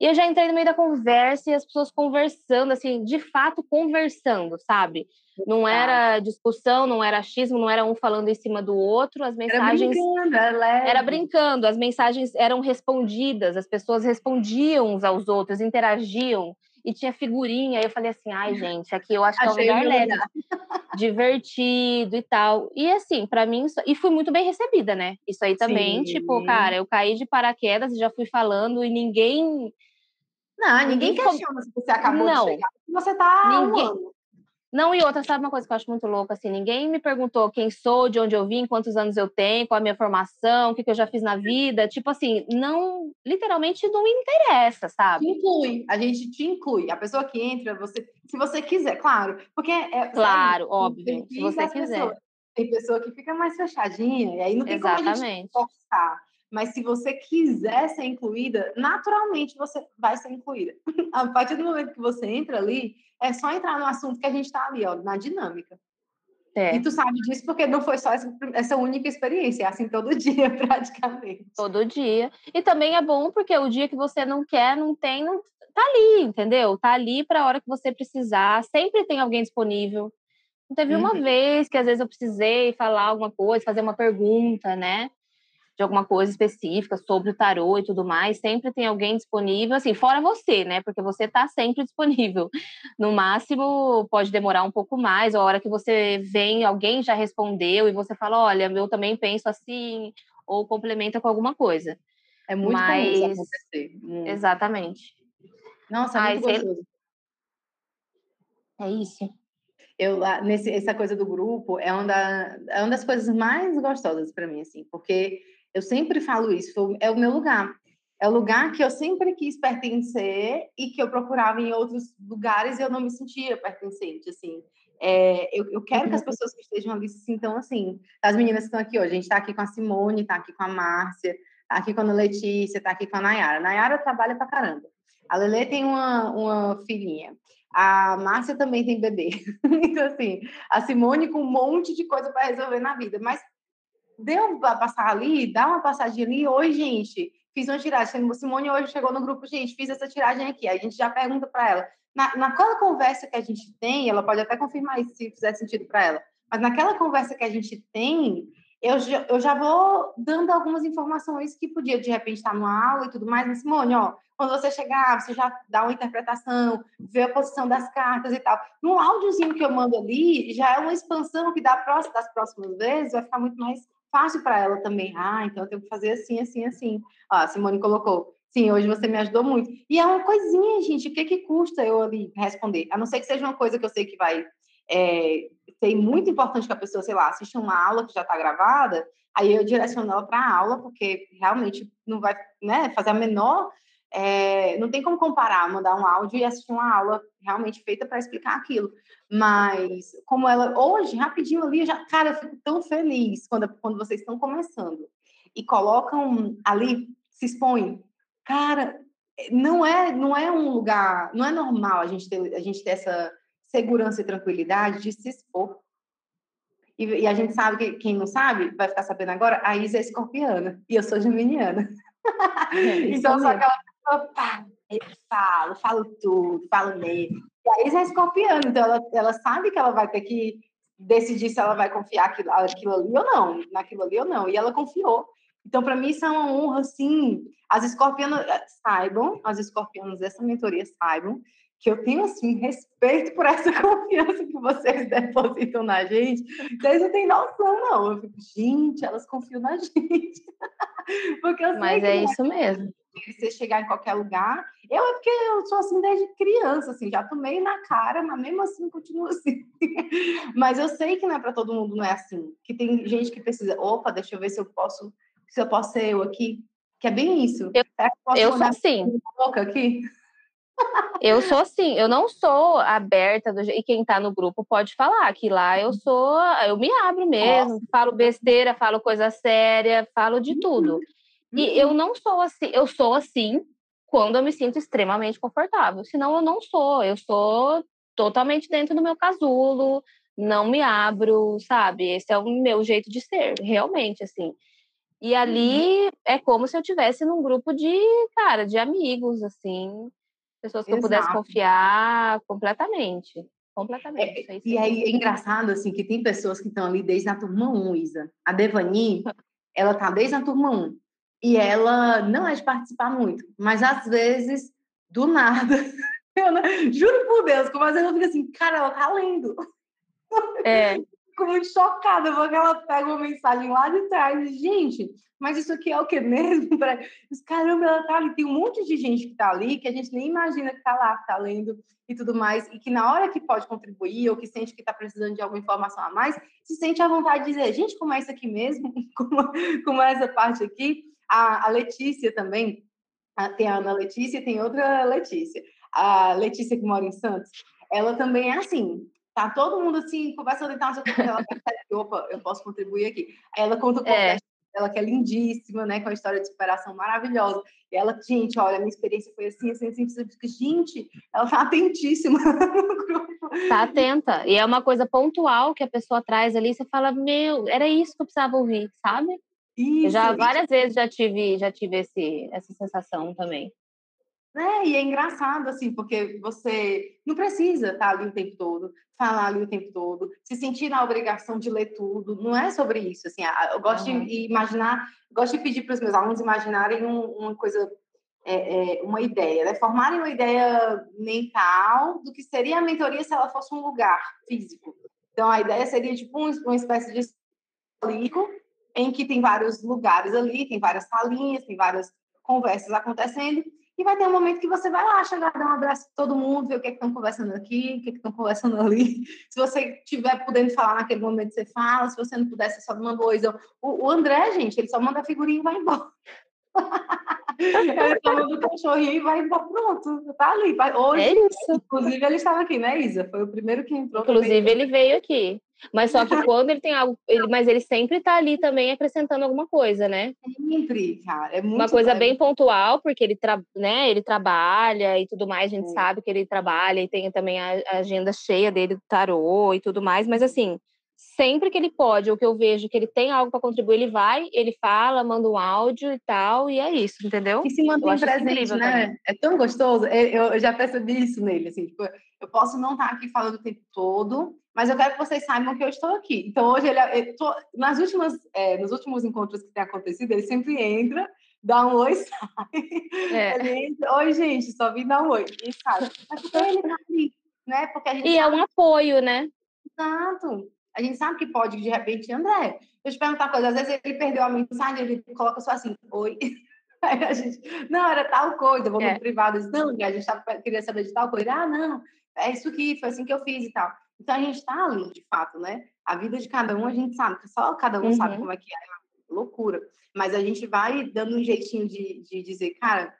E eu já entrei no meio da conversa e as pessoas conversando, assim, de fato conversando, sabe? Não era discussão, não era achismo, não era um falando em cima do outro, as mensagens. Era brincando, era, era brincando, as mensagens eram respondidas, as pessoas respondiam uns aos outros, interagiam e tinha figurinha. Aí eu falei assim, ai, gente, aqui eu acho que é um lugar leve, divertido e tal. E assim, para mim, e fui muito bem recebida, né? Isso aí também, Sim. tipo, cara, eu caí de paraquedas e já fui falando e ninguém. Não, ninguém, ninguém questiona se você acabou não, de chegar. Você tá ninguém, não, e outra, sabe uma coisa que eu acho muito louca, assim, ninguém me perguntou quem sou, de onde eu vim, quantos anos eu tenho, qual a minha formação, o que, que eu já fiz na vida, tipo assim, não, literalmente não interessa, sabe? Te inclui, a gente te inclui, a pessoa que entra, você, se você quiser, claro, porque é... Claro, óbvio, se você quiser. Pessoas. Tem pessoa que fica mais fechadinha, e aí não tem Exatamente. como a gente forçar. Mas se você quiser ser incluída, naturalmente você vai ser incluída. A partir do momento que você entra ali, é só entrar no assunto que a gente está ali, ó, na dinâmica. É. E tu sabe disso porque não foi só essa, única experiência, é assim todo dia, praticamente. Todo dia. E também é bom porque o dia que você não quer, não tem, não tá ali, entendeu? Tá ali para a hora que você precisar, sempre tem alguém disponível. Não teve uhum. uma vez que às vezes eu precisei falar alguma coisa, fazer uma pergunta, né? De alguma coisa específica sobre o tarô e tudo mais, sempre tem alguém disponível, assim, fora você, né? Porque você está sempre disponível. No máximo, pode demorar um pouco mais, a hora que você vem, alguém já respondeu e você fala, olha, eu também penso assim, ou complementa com alguma coisa. É muito Mas... comum acontecer. Hum. Exatamente. Nossa, é muito gostoso. É isso. Eu, nesse, essa coisa do grupo é uma, da, é uma das coisas mais gostosas para mim, assim, porque eu sempre falo isso, é o meu lugar. É o lugar que eu sempre quis pertencer e que eu procurava em outros lugares e eu não me sentia pertencente, assim. É, eu, eu, quero que as pessoas que estejam ali se sintam assim. As meninas que estão aqui hoje, a gente está aqui com a Simone, está aqui com a Márcia, está aqui com a Letícia, está aqui com a Nayara. A Nayara trabalha pra caramba. A Lele tem uma, uma filhinha. A Márcia também tem bebê. então, assim, a Simone com um monte de coisa para resolver na vida. Mas deu para passar ali, dá uma passadinha ali. Oi, gente, fiz uma tiragem. Simone hoje chegou no grupo, gente, fiz essa tiragem aqui. A gente já pergunta para ela. Na, naquela conversa que a gente tem, ela pode até confirmar isso se fizer sentido para ela, mas naquela conversa que a gente tem, eu, eu já vou dando algumas informações que podia, de repente, estar numa aula e tudo mais. Mas, Simone, ó, quando você chegar, você já dá uma interpretação, vê a posição das cartas e tal. No áudiozinho que eu mando ali, já é uma expansão que dá das próximas vezes vai ficar muito mais fácil para ela também. Ah, então eu tenho que fazer assim, assim, assim. Ó, a Simone colocou. Sim, hoje você me ajudou muito. E é uma coisinha, gente. O que que custa eu ali responder? A não ser que seja uma coisa que eu sei que vai é, ser muito importante que a pessoa, sei lá, assiste uma aula que já está gravada, aí eu direciono ela para a aula, porque realmente não vai né, fazer a menor. É, não tem como comparar, mandar um áudio e assistir uma aula realmente feita para explicar aquilo. Mas, como ela, hoje, rapidinho ali, eu já, cara, eu fico tão feliz quando, quando vocês estão começando e colocam ali, se expõem. Cara, não é, não é um lugar, não é normal a gente ter, a gente ter essa segurança e tranquilidade de se expor. E, e a gente sabe que quem não sabe vai ficar sabendo agora, a Isa é escorpiana e eu sou geminiana. É, então, só aquela pessoa, pá, eu falo, falo tudo, falo mesmo. E a Isa é escorpiana, então ela, ela sabe que ela vai ter que decidir se ela vai confiar aquilo, aquilo ali ou não, naquilo ali ou não. E ela confiou. Então, para mim, isso é uma honra, assim. As escorpianas eh, saibam, as escorpianas dessa mentoria saibam, que eu tenho, assim, respeito por essa confiança que vocês depositam na gente. Vocês não têm noção, não. Eu fico, gente, elas confiam na gente. Porque eu Mas é isso mesmo você chegar em qualquer lugar. Eu é porque eu sou assim desde criança, assim, já tomei na cara, mas mesmo assim continuo assim. mas eu sei que não é para todo mundo, não é assim. Que tem gente que precisa, opa, deixa eu ver se eu posso, se eu posso ser eu aqui. Que é bem isso. Eu, eu sou assim. Boca aqui? Eu sou assim, eu não sou aberta do, e quem tá no grupo pode falar que lá eu sou, eu me abro mesmo, Nossa. falo besteira, falo coisa séria, falo de tudo. E eu uhum. não sou assim, eu sou assim quando eu me sinto extremamente confortável. Senão eu não sou, eu sou totalmente dentro do meu casulo, não me abro, sabe? Esse é o meu jeito de ser, realmente, assim. E uhum. ali é como se eu tivesse num grupo de, cara, de amigos, assim, pessoas que Exato. eu pudesse confiar completamente. Completamente. É, e aí é engraçado, assim, que tem pessoas que estão ali desde a turma 1, Isa. A Devani, ela tá desde a turma 1 e ela não é de participar muito, mas às vezes, do nada, eu não, juro por Deus, como às vezes eu fico assim, cara, ela tá lendo. É. Fico muito chocada, porque ela pega uma mensagem lá de trás, gente, mas isso aqui é o que mesmo? Caramba, ela tá ali, tem um monte de gente que tá ali, que a gente nem imagina que tá lá, que tá lendo e tudo mais, e que na hora que pode contribuir, ou que sente que está precisando de alguma informação a mais, se sente à vontade de dizer, gente, como é isso aqui mesmo? Como, como é essa parte aqui? A, a Letícia também, a, tem a Ana Letícia e tem outra Letícia. A Letícia que mora em Santos, ela também é assim. Tá todo mundo assim, conversando e tal, ela percebe opa, eu posso contribuir aqui. Aí ela conta o é. dela, que é lindíssima, né? Com a história de superação maravilhosa. E ela, gente, olha, minha experiência foi assim, assim, assim, assim. Gente, ela tá atentíssima no grupo. Tá atenta. E é uma coisa pontual que a pessoa traz ali, você fala, meu, era isso que eu precisava ouvir, sabe? Isso, já várias isso. vezes já tive, já tive esse, essa sensação também. É, e é engraçado, assim, porque você não precisa estar ali o tempo todo, falar ali o tempo todo, se sentir na obrigação de ler tudo. Não é sobre isso, assim. Eu gosto uhum. de imaginar, gosto de pedir para os meus alunos imaginarem um, uma coisa, é, é, uma ideia, né? Formarem uma ideia mental do que seria a mentoria se ela fosse um lugar físico. Então, a ideia seria, tipo, uma espécie de em que tem vários lugares ali, tem várias salinhas, tem várias conversas acontecendo, e vai ter um momento que você vai lá chegar, dar um abraço para todo mundo, ver o que é estão conversando aqui, o que é estão conversando ali. Se você estiver podendo falar naquele momento, você fala. Se você não puder, você só manda coisa. O, o André, gente, ele só manda a figurinha e vai embora. ele só manda o cachorrinho e vai embora. Pronto, tá ali. Hoje, é inclusive, ele estava aqui, né, Isa? Foi o primeiro que entrou. Inclusive, ele veio aqui. Mas só que quando ele tem algo, ele, mas ele sempre está ali também acrescentando alguma coisa, né? Sempre, cara. É muito uma coisa bem pontual, porque ele, tra, né, ele trabalha e tudo mais, a gente é. sabe que ele trabalha e tem também a, a agenda cheia dele do tarô e tudo mais, mas assim, sempre que ele pode, ou que eu vejo que ele tem algo para contribuir, ele vai, ele fala, manda um áudio e tal, e é isso, entendeu? E se mantém presente, né? Também. É tão gostoso. Eu, eu, já percebi isso nele, assim, tipo, eu posso não estar aqui falando o tempo todo, mas eu quero que vocês saibam que eu estou aqui. Então, hoje, ele, é, tô, nas últimas, é, nos últimos encontros que tem acontecido, ele sempre entra, dá um oi sai. É. Ele entra, oi, gente, só vim dar um oi e sai. Mas porque ele tá ali, né? Porque a gente e é um apoio, né? Exato. A gente sabe que pode, de repente, André, eu te perguntar uma coisa, às vezes ele perdeu a mensagem, ele coloca só assim, oi. Aí a gente, não, era tal coisa, vou é. no privado, não, a gente queria saber de tal coisa, ah, não, é isso aqui, foi assim que eu fiz e tal. Então a gente está ali, de fato, né? A vida de cada um a gente sabe, só cada um uhum. sabe como é que é, é loucura. Mas a gente vai dando um jeitinho de, de dizer, cara,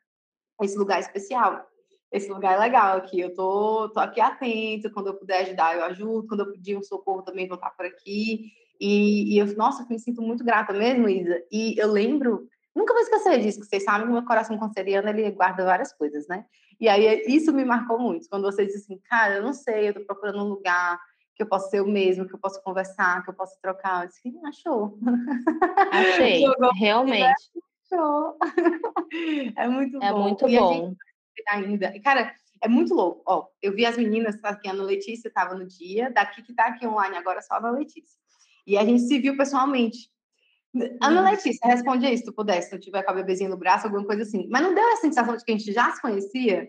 esse lugar é especial, esse lugar é legal aqui, eu tô, tô aqui atento, quando eu puder ajudar, eu ajudo, quando eu pedir um socorro também vou estar por aqui. E, e eu, nossa, eu me sinto muito grata mesmo, Isa. E eu lembro Nunca vou esquecer disso, que vocês sabem que meu coração canceriano, ele guarda várias coisas, né? E aí, isso me marcou muito, quando você disse assim, cara, eu não sei, eu tô procurando um lugar que eu possa ser o mesmo, que eu possa conversar, que eu possa trocar. Eu disse, achou. Achei, realmente. Achou. é muito é bom. Muito e bom. Ainda, cara, é muito louco. Ó, eu vi as meninas, aqui, a Ana Letícia estava no dia, daqui que tá aqui online agora, só a Ana Letícia. E a gente se viu pessoalmente. Ana. Letícia, responde aí se tu pudesse, se eu tiver com a bebezinha no braço, alguma coisa assim. Mas não deu a sensação de que a gente já se conhecia?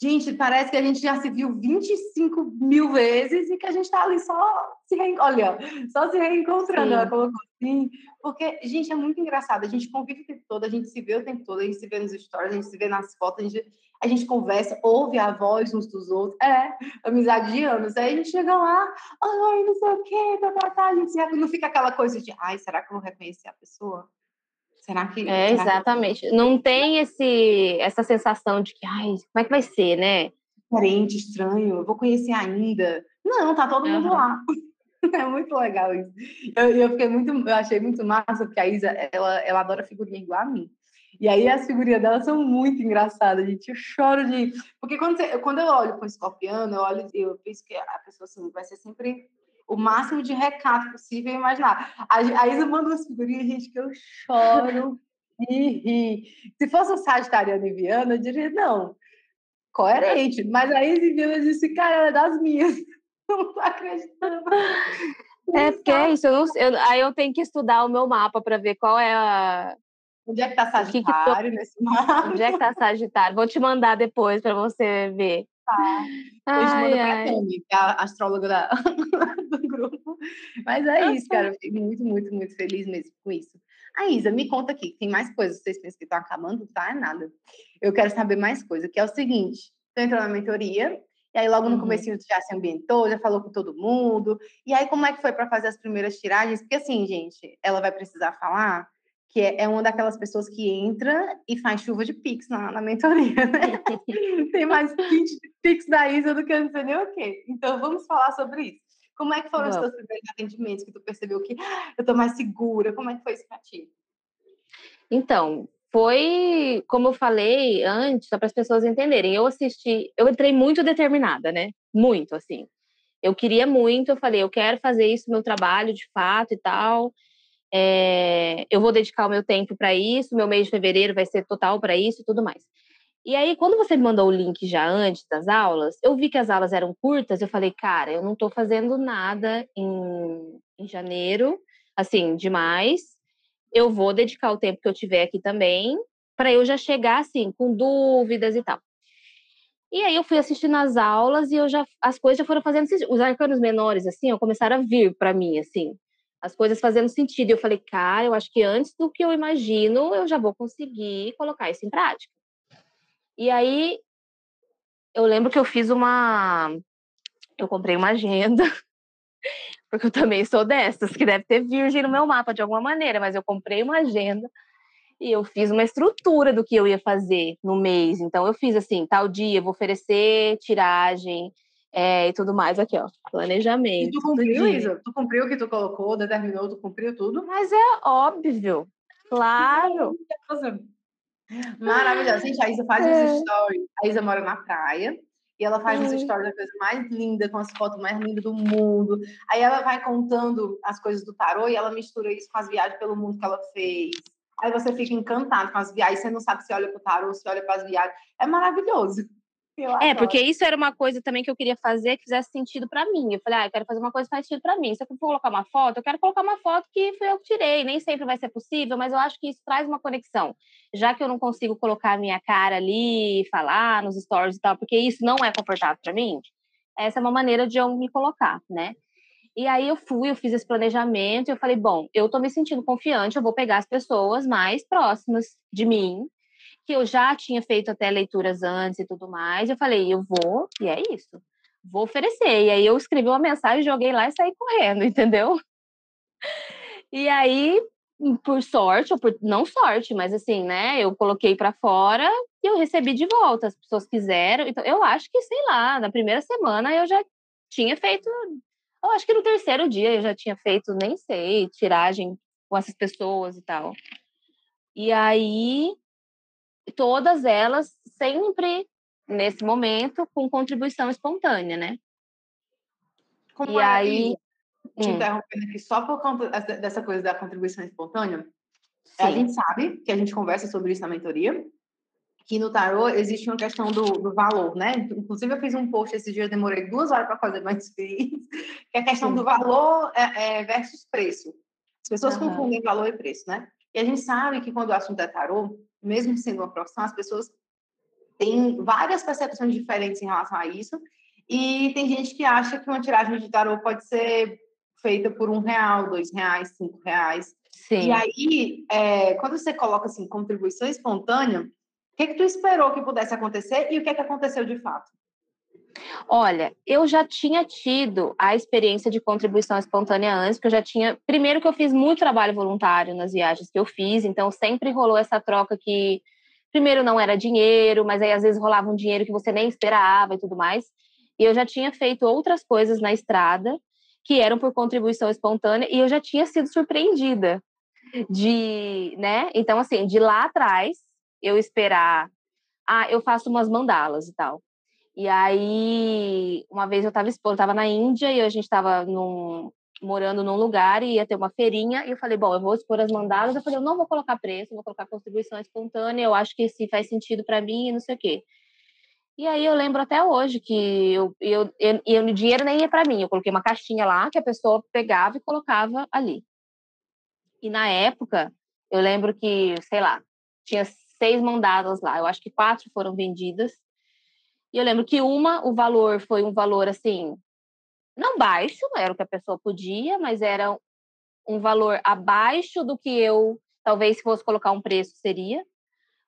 Gente, parece que a gente já se viu 25 mil vezes e que a gente está ali só se, re... Olha, só se reencontrando. Ela colocou assim. Porque, gente, é muito engraçado. A gente convive o tempo todo, a gente se vê o tempo todo, a gente se vê nos stories, a gente se vê nas fotos, a gente, a gente conversa, ouve a voz uns dos outros. É, amizade de anos. Aí a gente chega lá, ai, não sei o quê, tá, tá. A gente não fica aquela coisa de, ai, será que eu vou reconhecer a pessoa? Será que. É, será exatamente. Que... Não tem esse, essa sensação de que, ai, como é que vai ser, né? Diferente, estranho, eu vou conhecer ainda. Não, tá todo mundo uhum. lá. É muito legal isso. Eu, eu fiquei muito, eu achei muito massa, porque a Isa, ela, ela adora figurinha igual a mim. E aí as figurinhas dela são muito engraçadas, gente. Eu choro de. Porque quando, você, quando eu olho com o escorpião, eu olho, eu penso que a pessoa assim, vai ser sempre o máximo de recato possível imaginar. A, a Isa manda umas figurinhas, gente, que eu choro e ri. Se fosse o Sagitariano e Viana, eu diria, não, coerente. Mas a Isa e Viana disse, cara, ela é das minhas. Não tô acreditando. É, porque é isso. Eu não, eu, aí eu tenho que estudar o meu mapa para ver qual é a. Onde é que tá Sagitário que que nesse mapa? Onde é que tá Sagitário? Vou te mandar depois para você ver. Tá. Ai, ai. Tami, que é a astróloga da, do grupo. Mas é isso, cara. Eu fiquei muito, muito, muito feliz mesmo com isso. A Isa, me conta aqui, tem mais coisas. Vocês pensam que estão acabando? Tá, é nada. Eu quero saber mais coisa, que é o seguinte: tu entrou na mentoria, e aí logo no uhum. começo tu já se ambientou, já falou com todo mundo. E aí como é que foi para fazer as primeiras tiragens? Porque assim, gente, ela vai precisar falar que é, é uma daquelas pessoas que entra e faz chuva de pix na, na mentoria, né? Tem mais 20 pix da Isa do que eu não sei nem o quê. Então, vamos falar sobre isso. Como é que foram os seus primeiros atendimentos que tu percebeu que ah, eu tô mais segura? Como é que foi isso pra ti? Então, foi, como eu falei antes, só para as pessoas entenderem, eu assisti, eu entrei muito determinada, né? Muito, assim. Eu queria muito, eu falei, eu quero fazer isso meu trabalho de fato e tal. É, eu vou dedicar o meu tempo para isso, meu mês de fevereiro vai ser total para isso e tudo mais. E aí, quando você me mandou o link já antes das aulas, eu vi que as aulas eram curtas, eu falei, cara, eu não estou fazendo nada em, em janeiro, assim, demais. Eu vou dedicar o tempo que eu tiver aqui também, para eu já chegar, assim, com dúvidas e tal. E aí eu fui assistindo as aulas e eu já as coisas já foram fazendo. Os arcanos menores assim, começaram a vir para mim assim. As coisas fazendo sentido. E eu falei, cara, eu acho que antes do que eu imagino, eu já vou conseguir colocar isso em prática. E aí eu lembro que eu fiz uma. Eu comprei uma agenda, porque eu também sou dessas, que deve ter virgem no meu mapa de alguma maneira, mas eu comprei uma agenda e eu fiz uma estrutura do que eu ia fazer no mês. Então eu fiz assim, tal dia eu vou oferecer tiragem é, e tudo mais aqui, ó, planejamento. E tu cumpriu, Isa? Tu cumpriu o que tu colocou, determinou, tu cumpriu tudo? Mas é óbvio, claro. Maravilhoso. Gente, a Isa faz é. uns stories. A Isa mora na praia. E ela faz uns stories da coisa mais linda, com as fotos mais lindas do mundo. Aí ela vai contando as coisas do tarô e ela mistura isso com as viagens pelo mundo que ela fez. Aí você fica encantado com as viagens, você não sabe se olha para o tarô, se olha para as viagens. É maravilhoso. É, porque isso era uma coisa também que eu queria fazer que fizesse sentido para mim. Eu falei, ah, eu quero fazer uma coisa que faz sentido para mim. Se eu for colocar uma foto, eu quero colocar uma foto que foi eu que tirei. Nem sempre vai ser possível, mas eu acho que isso traz uma conexão. Já que eu não consigo colocar a minha cara ali, falar nos stories e tal, porque isso não é confortável para mim, essa é uma maneira de eu me colocar, né? E aí eu fui, eu fiz esse planejamento e eu falei, bom, eu tô me sentindo confiante, eu vou pegar as pessoas mais próximas de mim que eu já tinha feito até leituras antes e tudo mais. Eu falei, eu vou, e é isso. Vou oferecer. E aí eu escrevi uma mensagem, joguei lá e saí correndo, entendeu? E aí, por sorte, ou por não sorte, mas assim, né? Eu coloquei para fora e eu recebi de volta. As pessoas quiseram. Então, eu acho que, sei lá, na primeira semana eu já tinha feito. Eu acho que no terceiro dia eu já tinha feito, nem sei, tiragem com essas pessoas e tal. E aí todas elas sempre nesse momento com contribuição espontânea, né? Como e é aí te hum. interrompendo aqui só por conta dessa coisa da contribuição espontânea, Sim. a gente sabe que a gente conversa sobre isso na mentoria, que no tarô existe uma questão do, do valor, né? Inclusive eu fiz um post esse dia, demorei duas horas para fazer, mas fiz, que é a questão do valor é, é, versus preço. As pessoas uhum. confundem valor e preço, né? E a gente sabe que quando o assunto é tarô, mesmo sendo uma profissão, as pessoas têm várias percepções diferentes em relação a isso. E tem gente que acha que uma tiragem de tarô pode ser feita por um real, dois reais, cinco reais. Sim. E aí, é, quando você coloca assim, contribuição espontânea, o que, que tu esperou que pudesse acontecer e o que, é que aconteceu de fato? Olha, eu já tinha tido a experiência de contribuição espontânea antes, porque eu já tinha. Primeiro, que eu fiz muito trabalho voluntário nas viagens que eu fiz, então sempre rolou essa troca que, primeiro, não era dinheiro, mas aí às vezes rolava um dinheiro que você nem esperava e tudo mais. E eu já tinha feito outras coisas na estrada que eram por contribuição espontânea e eu já tinha sido surpreendida de, né? Então, assim, de lá atrás, eu esperar. Ah, eu faço umas mandalas e tal. E aí, uma vez eu estava expondo, estava na Índia e a gente estava morando num lugar e ia ter uma feirinha. E eu falei, bom, eu vou expor as mandalas. Eu falei, eu não vou colocar preço, vou colocar contribuição espontânea. Eu acho que se faz sentido para mim e não sei o quê. E aí eu lembro até hoje que eu, eu, eu, eu o dinheiro nem ia para mim. Eu coloquei uma caixinha lá que a pessoa pegava e colocava ali. E na época, eu lembro que, sei lá, tinha seis mandalas lá. Eu acho que quatro foram vendidas e eu lembro que uma, o valor foi um valor assim, não baixo, era o que a pessoa podia, mas era um valor abaixo do que eu, talvez, se fosse colocar um preço, seria.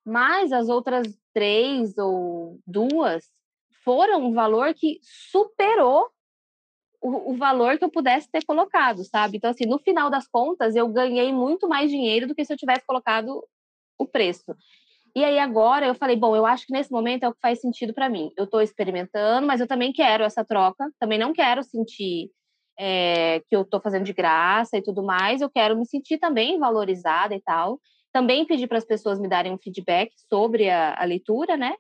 Mas as outras três ou duas foram um valor que superou o, o, valor que eu pudesse ter colocado, sabe? Então, assim, no final das contas, eu ganhei muito mais dinheiro do que se eu tivesse colocado o preço. E aí agora eu falei, bom, eu acho que nesse momento é o que faz sentido para mim. Eu estou experimentando, mas eu também quero essa troca, também não quero sentir é, que eu estou fazendo de graça e tudo mais, eu quero me sentir também valorizada e tal. Também pedi para as pessoas me darem um feedback sobre a, a leitura, né?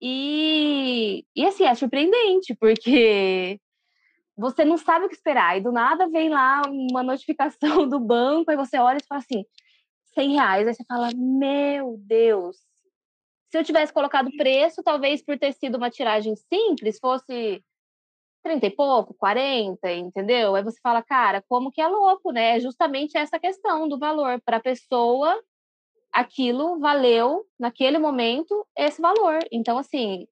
E, e assim, é surpreendente, porque você não sabe o que esperar, e do nada vem lá uma notificação do banco, aí você olha e fala assim, 100 reais. Aí você fala, meu Deus. Se eu tivesse colocado preço, talvez por ter sido uma tiragem simples, fosse 30 e pouco, 40, entendeu? Aí você fala, cara, como que é louco, né? É justamente essa questão do valor. Para a pessoa, aquilo valeu, naquele momento, esse valor. Então, assim.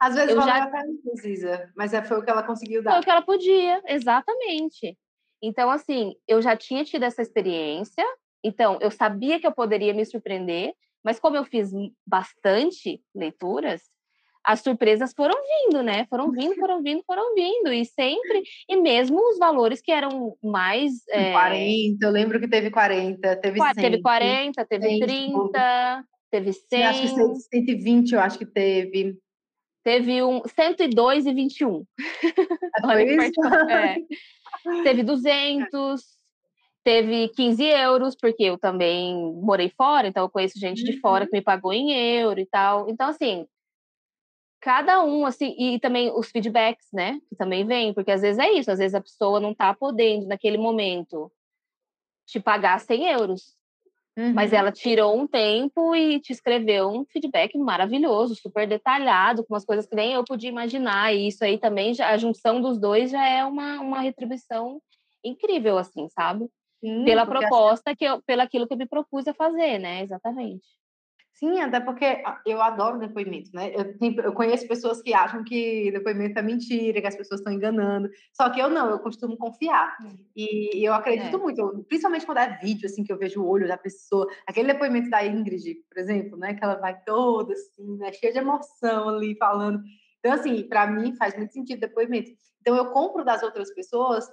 Às vezes eu já precisa, mas é, foi o que ela conseguiu dar. Foi o que ela podia, exatamente. Então, assim, eu já tinha tido essa experiência, então, eu sabia que eu poderia me surpreender, mas como eu fiz bastante leituras, as surpresas foram vindo, né? Foram vindo, foram vindo, foram vindo. E sempre, e mesmo os valores que eram mais. É... 40, eu lembro que teve 40, teve 100. Teve 40, teve 100, 30, teve 100. Eu acho que 120, eu acho que teve. Teve um 102 e 21. Olha que é. Teve 200 teve 15 euros, porque eu também morei fora, então eu conheço gente de fora que me pagou em euro e tal. Então, assim, cada um, assim, e também os feedbacks, né, que também vem, porque às vezes é isso, às vezes a pessoa não tá podendo, naquele momento, te pagar 100 euros. Uhum. Mas ela tirou um tempo e te escreveu um feedback maravilhoso, super detalhado, com umas coisas que nem eu podia imaginar. E isso aí também, já, a junção dos dois já é uma, uma retribuição incrível, assim, sabe? Sim, pela proposta, que eu, pelo aquilo que eu me propus a fazer, né? Exatamente. Sim, até porque eu adoro depoimento, né? Eu, eu, conheço pessoas que acham que depoimento é mentira, que as pessoas estão enganando. Só que eu não, eu costumo confiar. Hum. E, e eu acredito é. muito, principalmente quando é vídeo, assim, que eu vejo o olho da pessoa. Aquele depoimento da Ingrid, por exemplo, né? Que ela vai toda assim, né? Cheia de emoção ali, falando. Então, assim, para mim faz muito sentido depoimento. Então, eu compro das outras pessoas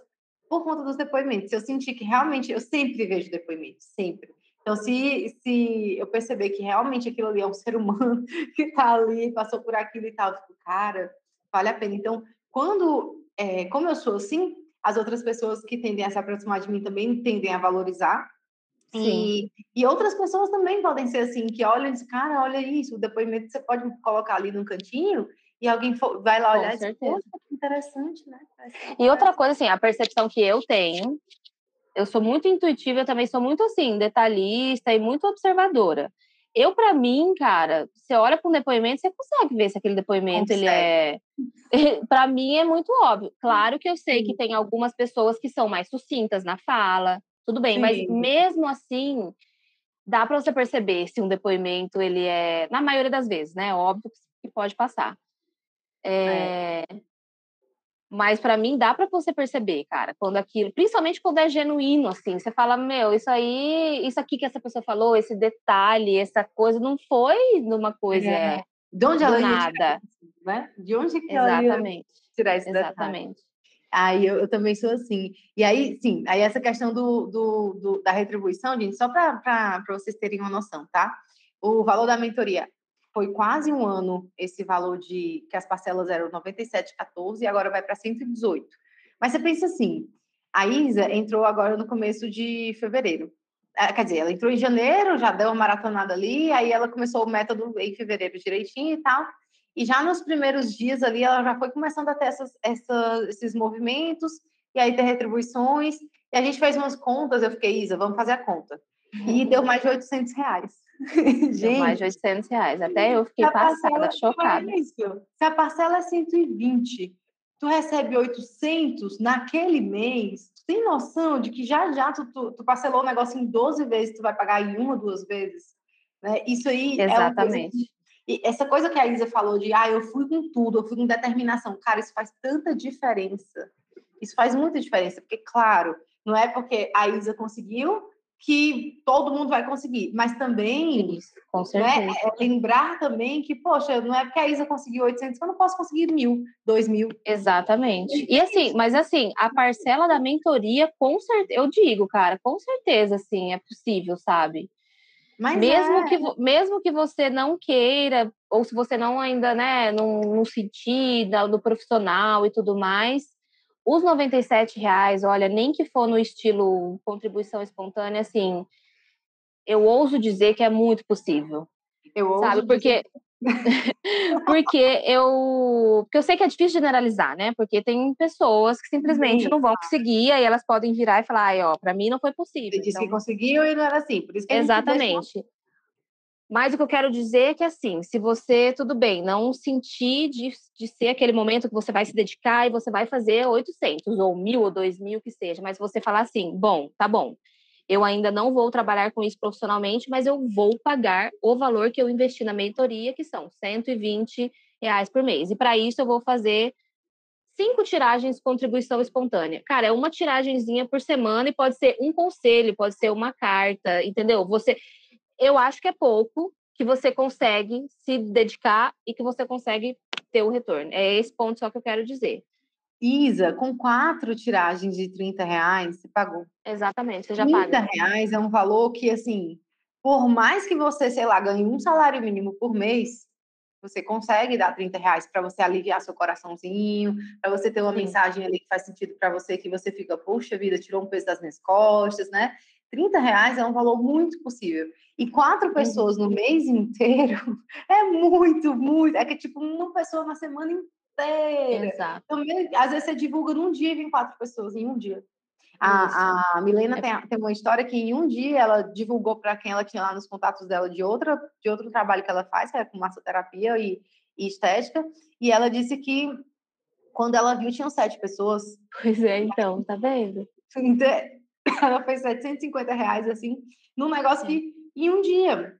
por conta dos depoimentos. Eu sentir que realmente, eu sempre vejo depoimentos, sempre. Então, se, se eu perceber que realmente aquilo ali é um ser humano que está ali, passou por aquilo e tal, eu fico, cara, vale a pena. Então, quando, é, como eu sou assim, as outras pessoas que tendem a se aproximar de mim também tendem a valorizar. E, e, outras pessoas também podem ser assim, que olham e dizem, cara, olha isso, o depoimento você pode colocar ali no cantinho e alguém for, vai lá olhar Com e diz, que interessante, né? E outra coisa, assim, a percepção que eu tenho, eu sou muito intuitiva, eu também sou muito, assim, detalhista e muito observadora. Eu, para mim, cara, você olha para um depoimento, você consegue ver se aquele depoimento consegue. ele é. para mim é muito óbvio. Claro que eu sei que tem algumas pessoas que são mais sucintas na fala, tudo bem, Sim. mas mesmo assim, dá para você perceber se um depoimento ele é, na maioria das vezes, né? Óbvio que pode passar. É... É. Mas para mim dá para você perceber, cara, quando aquilo, principalmente quando é genuíno, assim, você fala, meu, isso aí, isso aqui que essa pessoa falou, esse detalhe, essa coisa, não foi numa coisa é. de onde ela nada, tirar, né? De onde que Exatamente. ela tirar esse Exatamente. Detalhe? Aí eu, eu, também sou assim. E aí, sim, aí essa questão do, do, do da retribuição, gente, só para vocês terem uma noção, tá? O valor da mentoria foi quase um ano esse valor de que as parcelas eram 97,14 e agora vai para 118. Mas você pensa assim, a Isa entrou agora no começo de fevereiro. Ah, quer dizer, ela entrou em janeiro, já deu uma maratonada ali, aí ela começou o método em fevereiro direitinho e tal. E já nos primeiros dias ali, ela já foi começando a ter essas, essas, esses movimentos, e aí ter retribuições. E a gente fez umas contas, eu fiquei, Isa, vamos fazer a conta. E deu mais de 800 reais. Gente, mais de 800 reais. Até eu fiquei passada, chocada. É Se a parcela é 120, tu recebe 800 naquele mês, tu tem noção de que já já tu, tu, tu parcelou o negócio em 12 vezes, tu vai pagar em uma, duas vezes? Né? Isso aí Exatamente. é e essa coisa que a Isa falou de, ah, eu fui com tudo, eu fui com determinação. Cara, isso faz tanta diferença. Isso faz muita diferença, porque, claro, não é porque a Isa conseguiu que todo mundo vai conseguir, mas também Isso, com né, certeza. é lembrar também que, poxa, não é porque a Isa conseguiu 800 que eu não posso conseguir mil, dois mil. Exatamente. E assim, mas assim, a parcela da mentoria, com certeza, eu digo, cara, com certeza, assim, é possível, sabe? Mas mesmo, é. que, mesmo que você não queira, ou se você não ainda, né, não, não sentir da- do profissional e tudo mais, os 97 reais, olha, nem que for no estilo contribuição espontânea, assim, eu ouso dizer que é muito possível, eu ouso sabe? Porque porque eu, porque eu sei que é difícil generalizar, né? Porque tem pessoas que simplesmente Sim, não vão conseguir, aí elas podem virar e falar, ó, para mim não foi possível. Você disse que Então, conseguiu e não era assim. Por isso que Exatamente. Mas o que eu quero dizer é que, assim, se você, tudo bem, não sentir de, de ser aquele momento que você vai se dedicar e você vai fazer 800, ou mil, ou dois mil, que seja, mas você falar assim, bom, tá bom, eu ainda não vou trabalhar com isso profissionalmente, mas eu vou pagar o valor que eu investi na mentoria, que são 120 reais por mês. E para isso eu vou fazer cinco tiragens de contribuição espontânea. Cara, é uma tiragenzinha por semana e pode ser um conselho, pode ser uma carta, entendeu? Você, eu acho que é pouco que você consegue se dedicar e que você consegue ter o retorno. É esse ponto só que eu quero dizer. Isa, com quatro tiragens de 30 reais, você pagou. Exatamente, você já 30 paga. reais é um valor que, assim, por mais que você, sei lá, ganhe um salário mínimo por mês, você consegue dar 30 reais para você aliviar seu coraçãozinho, para você ter uma Sim. mensagem ali que faz sentido para você, que você fica, poxa vida, tirou um peso das minhas costas, né? 30 reais é um valor muito possível. E quatro pessoas no mês inteiro é muito, muito. É que tipo uma pessoa na semana inteira. Exato. Também, às vezes você divulga num dia e vem quatro pessoas em um dia. A, a Milena É. tem, tem uma história que em um dia ela divulgou para quem ela tinha lá nos contatos dela de, outra, de outro trabalho que ela faz, que é com massoterapia e, e estética, e ela disse que quando ela viu tinham sete pessoas. Pois é, então, tá vendo? Então, ela fez 750 reais assim, num negócio que em um dia.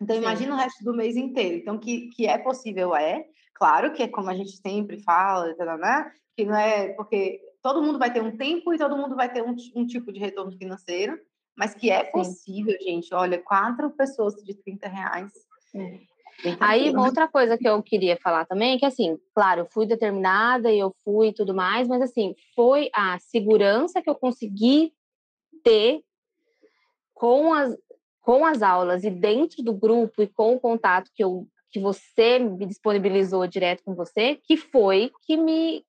Então, Sim. imagina o resto do mês inteiro. Então, que, que é possível, é. Claro que é como a gente sempre fala, né? que não é porque todo mundo vai ter um tempo e todo mundo vai ter um, um tipo de retorno financeiro, mas que é Sim. possível, gente. Olha, quatro pessoas de 30 reais. É. bem Aí, uma outra coisa que eu queria falar também é que, assim, claro, eu fui determinada e eu fui e tudo mais, mas, assim, foi a segurança que eu consegui ter com as, com as aulas e dentro do grupo e com o contato que, eu, que você me disponibilizou direto com você, que foi que me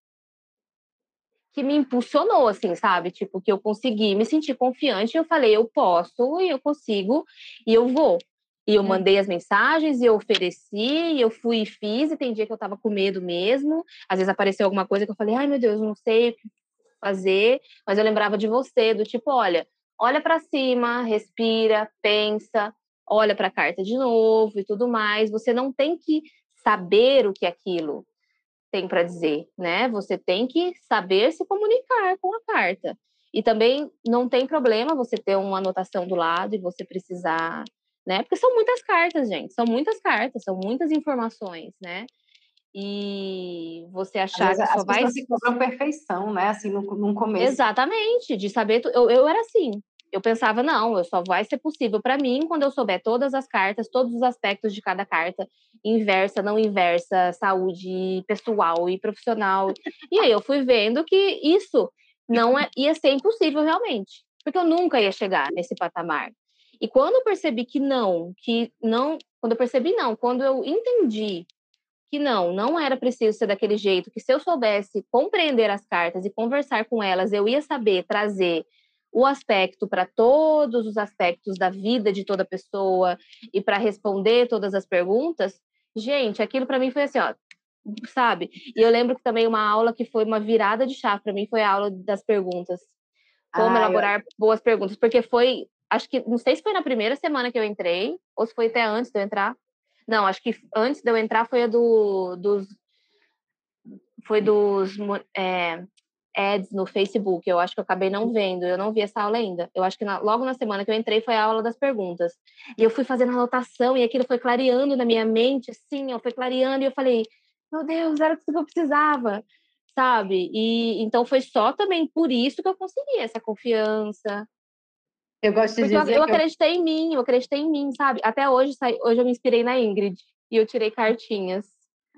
que me impulsionou, assim, sabe? Tipo, que eu consegui me sentir confiante e eu falei, eu posso e eu consigo e eu vou. E eu Hum. mandei as mensagens, e eu ofereci, e eu fui e fiz, e tem dia que eu tava com medo mesmo. Às vezes apareceu alguma coisa que eu falei, ai meu Deus, não sei o que fazer, mas eu lembrava de você, do tipo, olha, olha para cima, respira, pensa, olha para a carta de novo e tudo mais. Você não tem que saber o que aquilo tem para dizer, né? Você tem que saber se comunicar com a carta. E também não tem problema você ter uma anotação do lado e você precisar, né? Porque são muitas cartas, gente. São muitas cartas, são muitas informações, né? E você achar que só as vai se cobram perfeição, né? Assim, no, no começo. Exatamente, de saber. Eu, eu era assim. Eu pensava, não, eu só vai ser possível para mim quando eu souber todas as cartas, todos os aspectos de cada carta, inversa, não inversa, saúde pessoal e profissional. E aí eu fui vendo que isso não é, ia ser impossível realmente, porque eu nunca ia chegar nesse patamar. E quando eu percebi que não, que não, quando eu percebi não, quando eu entendi que não, não era preciso ser daquele jeito, que se eu soubesse compreender as cartas e conversar com elas, eu ia saber trazer o aspecto para todos os aspectos da vida de toda pessoa e para responder todas as perguntas. Gente, aquilo para mim foi assim, ó, sabe? E eu lembro que também uma aula que foi uma virada de chave para mim foi a aula das perguntas. Como Ah, eu- elaborar boas perguntas, porque foi, acho que não sei se foi na primeira semana que eu entrei ou se foi até antes de eu entrar. Não, acho que antes de eu entrar foi a do, dos. Foi dos é, ads no Facebook. Eu acho que eu acabei não vendo. Eu não vi essa aula ainda. Eu acho que na- logo na semana que eu entrei foi a aula das perguntas. E eu fui fazendo anotação e aquilo foi clareando na minha mente, assim, ó, foi clareando. E eu falei, meu Deus, era tudo que eu precisava, sabe? E então foi só também por isso que eu consegui essa confiança. Eu gosto de Porque dizer. Eu, eu acreditei em mim, eu acreditei em mim, sabe? Até hoje, hoje eu me inspirei na Ingrid e eu tirei cartinhas.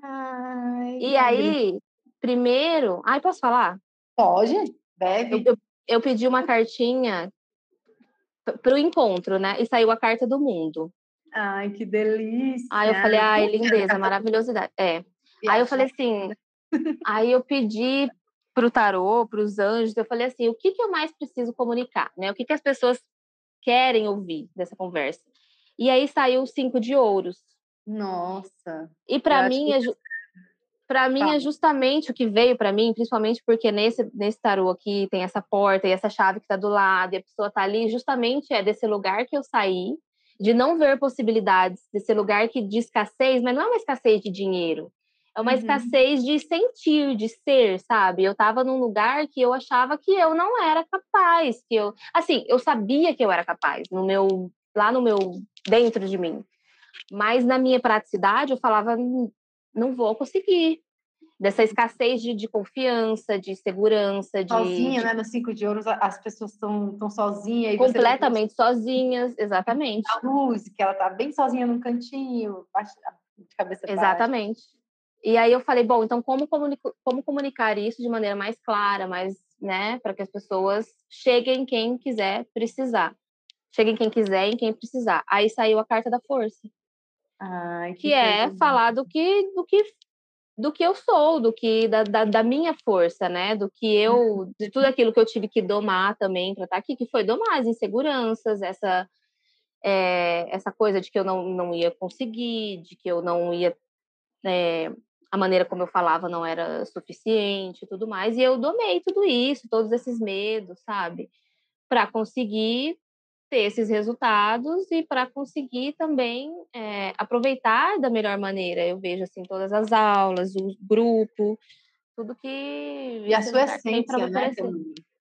Ai, e aí, primeiro. Ai, posso falar? Pode, deve. Eu, eu, eu pedi uma cartinha para o encontro, né? E saiu a carta do mundo. Ai, que delícia! Aí eu falei, ai, lindeza, maravilhosidade. É. E aí eu falei assim, aí eu pedi para o tarô, para os anjos, eu falei assim, o que, que eu mais preciso comunicar, né? O que, que as pessoas querem ouvir dessa conversa? E aí saiu o cinco de ouros. Nossa. E para mim, é, para mim é justamente o que veio para mim, principalmente porque nesse, nesse tarô aqui tem essa porta e essa chave que está do lado, e a pessoa está ali, justamente é desse lugar que eu saí, de não ver possibilidades, desse lugar que de escassez, mas não é uma escassez de dinheiro, é uma uhum. escassez de sentir, de ser, sabe? Eu estava num lugar que eu achava que eu não era capaz, que eu, assim, eu sabia que eu era capaz, no meu, lá no meu, dentro de mim. Mas na minha praticidade, eu falava, não vou conseguir. Dessa escassez de, de confiança, de segurança, de. Sozinha, né? No Cinco de Ouros, as pessoas estão sozinhas. Completamente sozinhas, exatamente. A luz, que ela tá bem sozinha num cantinho, de cabeça Exatamente. Baixa. E aí eu falei, bom, então como, comunico, como comunicar isso de maneira mais clara, mais, né, para que as pessoas cheguem quem quiser precisar. Cheguem quem quiser e quem precisar. Aí saiu a carta da força. Ai, que, que é falar do que, do que do que eu sou, do que da, da, da, minha força, né? Do que eu, uhum. de tudo aquilo que eu tive que domar também para estar aqui, que foi domar as inseguranças, essa é, essa coisa de que eu não, não ia conseguir, de que eu não ia é, a maneira como eu falava não era suficiente, tudo mais, e eu domei tudo isso, todos esses medos, sabe? Para conseguir ter esses resultados e para conseguir também é, aproveitar da melhor maneira. Eu vejo assim todas as aulas, o grupo, tudo que e a sua essência, né?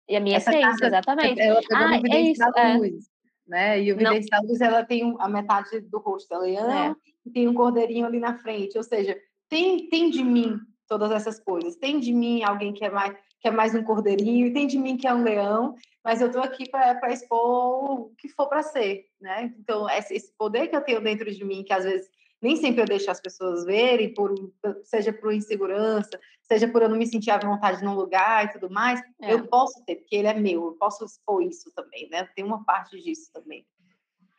E a minha Essa essência, exatamente. Ela ah, é isso, é. luz, né? E o vidente da luz, ela tem a metade do rosto é leão é. e tem um cordeirinho ali na frente, ou seja, tem tem de mim todas essas coisas. Tem de mim alguém que é mais que é mais um cordeirinho, tem de mim que é um leão, mas eu estou aqui para expor o que for para ser, né? Então, esse poder que eu tenho dentro de mim, que às vezes nem sempre eu deixo as pessoas verem, por, seja por insegurança, seja por eu não me sentir à vontade num lugar e tudo mais, é. eu posso ter, porque ele é meu, eu posso expor isso também, né? Tem uma parte disso também.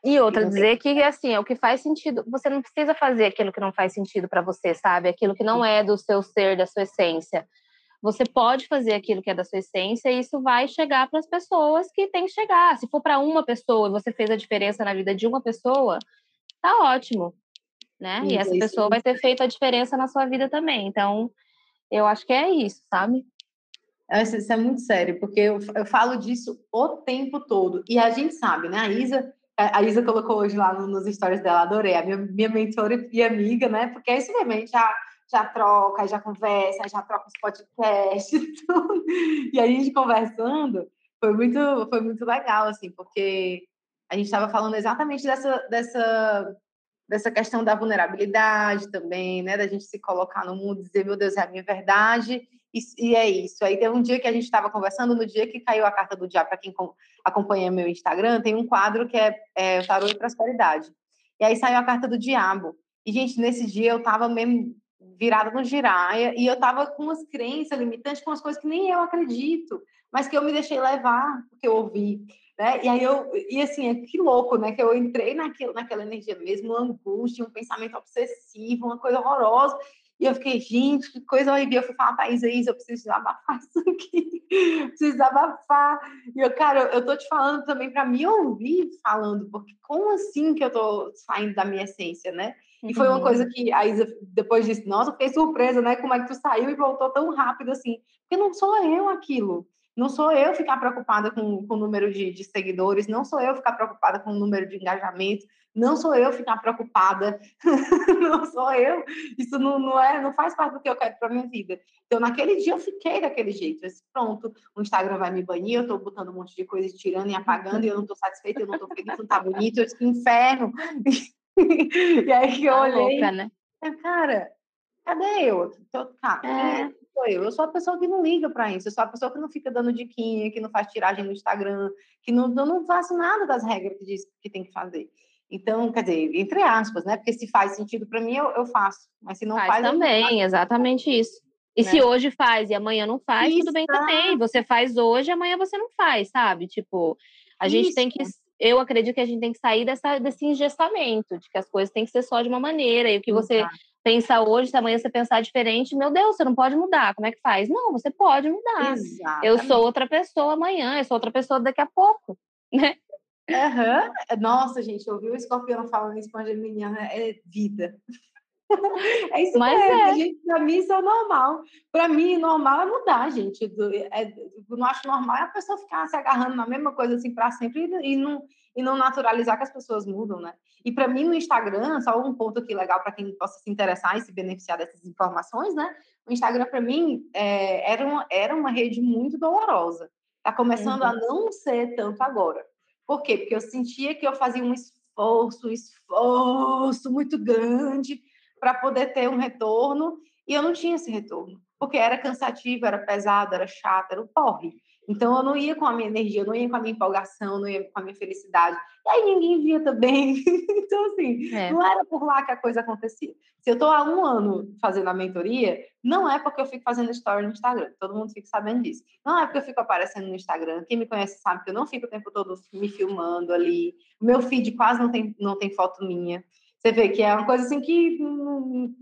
E outra, dizer que assim, é o que faz sentido. Você não precisa fazer aquilo que não faz sentido para você, sabe? Aquilo que não é do seu ser, da sua essência você pode fazer aquilo que é da sua essência e isso vai chegar para as pessoas que tem que chegar. Se for para uma pessoa e você fez a diferença na vida de uma pessoa, tá ótimo, né? E essa pessoa vai ter feito a diferença na sua vida também. Então, eu acho que é isso, sabe? Isso é muito sério, porque eu, eu falo disso o tempo todo. E a gente sabe, né? A Isa, a Isa colocou hoje lá nos stories dela, adorei, a minha, minha mentora e amiga, né? Porque é isso mesmo, a gente já já troca, já conversa, já troca os podcasts, tudo. E a gente conversando, foi muito, foi muito legal, assim, porque a gente estava falando exatamente dessa, dessa, dessa questão da vulnerabilidade também, né? Da gente se colocar no mundo, dizer, meu Deus, é a minha verdade, e, e é isso. Aí teve um dia que a gente estava conversando, no dia que caiu a carta do diabo, para quem acompanha meu Instagram, tem um quadro que é, é Tarô e Prosperidade. E aí saiu a carta do diabo. E, gente, nesse dia eu estava mesmo virada no giraia, e eu tava com umas crenças limitantes, com umas coisas que nem eu acredito, mas que eu me deixei levar, porque eu ouvi, né? E aí eu, e assim, que louco, né? Que eu entrei naquilo, naquela energia mesmo, uma angústia, um pensamento obsessivo, uma coisa horrorosa, e eu fiquei, gente, que coisa horrível. Eu fui falar, é isso, eu preciso desabafar isso aqui. preciso desabafar. E eu, cara, eu tô te falando também para me ouvir falando, porque como assim que eu tô saindo da minha essência, né? E foi uma uhum. coisa que a Isa depois disse, nossa, fiquei surpresa, né? Como é que tu saiu e voltou tão rápido assim? Porque não sou eu aquilo. Não sou eu ficar preocupada com, com o número de, de seguidores, não sou eu ficar preocupada com o número de engajamento, não sou eu ficar preocupada, não sou eu. Isso não, não, é, não faz parte do que eu quero para minha vida. Então, naquele dia eu fiquei daquele jeito. Eu disse, pronto, o Instagram vai me banir, eu estou botando um monte de coisa, tirando e apagando, e eu não estou satisfeita, eu não estou feliz, não está bonito. Eu disse, que inferno. e aí que eu tá olhei. Louca, né? Cara, cadê eu? Tô, cara, é. sou eu? Eu sou a pessoa que não liga para isso, eu sou a pessoa que não fica dando diquinha, que não faz tiragem no Instagram, que não, eu não faço nada das regras que diz que tem que fazer. Então, quer dizer, entre aspas, né? Porque se faz sentido para mim, eu, eu, faço. Mas se não faz. faz também, exatamente isso. E né? se hoje faz e amanhã não faz, isso. tudo bem também. Você faz hoje, amanhã você não faz, sabe? Tipo, a isso. gente tem que. Eu acredito que a gente tem que sair dessa, desse ingestamento, de que as coisas têm que ser só de uma maneira. E o que você Exato. pensa hoje, se amanhã você pensar diferente, meu Deus, você não pode mudar. Como é que faz? Não, você pode mudar. Exatamente. Eu sou outra pessoa amanhã, eu sou outra pessoa daqui a pouco, né? Uhum. Nossa, gente, ouvir o escorpião falando em esponja menina é vida. É isso Mas mesmo, é. gente. Pra mim, isso é normal. Para mim, normal é mudar, gente. É, eu não acho normal é a pessoa ficar se agarrando na mesma coisa assim para sempre e, e, não, e não naturalizar que as pessoas mudam, né? E para mim, no Instagram, só um ponto aqui legal para quem possa se interessar e se beneficiar dessas informações, né? O Instagram, para mim, é, era, uma, era uma rede muito dolorosa. Está começando uhum. a não ser tanto agora. Por quê? Porque eu sentia que eu fazia um esforço, um esforço muito grande para poder ter um retorno e eu não tinha esse retorno, porque era cansativo, era pesado, era chato, era o porre. Então eu não ia com a minha energia, eu não ia com a minha empolgação, não ia com a minha felicidade. E aí ninguém via também. então, assim, é. não era por lá que a coisa acontecia. Se eu estou há um ano fazendo a mentoria, não é porque eu fico fazendo story no Instagram. Todo mundo fica sabendo disso. Não é porque eu fico aparecendo no Instagram. Quem me conhece sabe que eu não fico o tempo todo me filmando ali. O meu feed quase não tem, não tem foto minha. Você vê que é uma coisa assim que,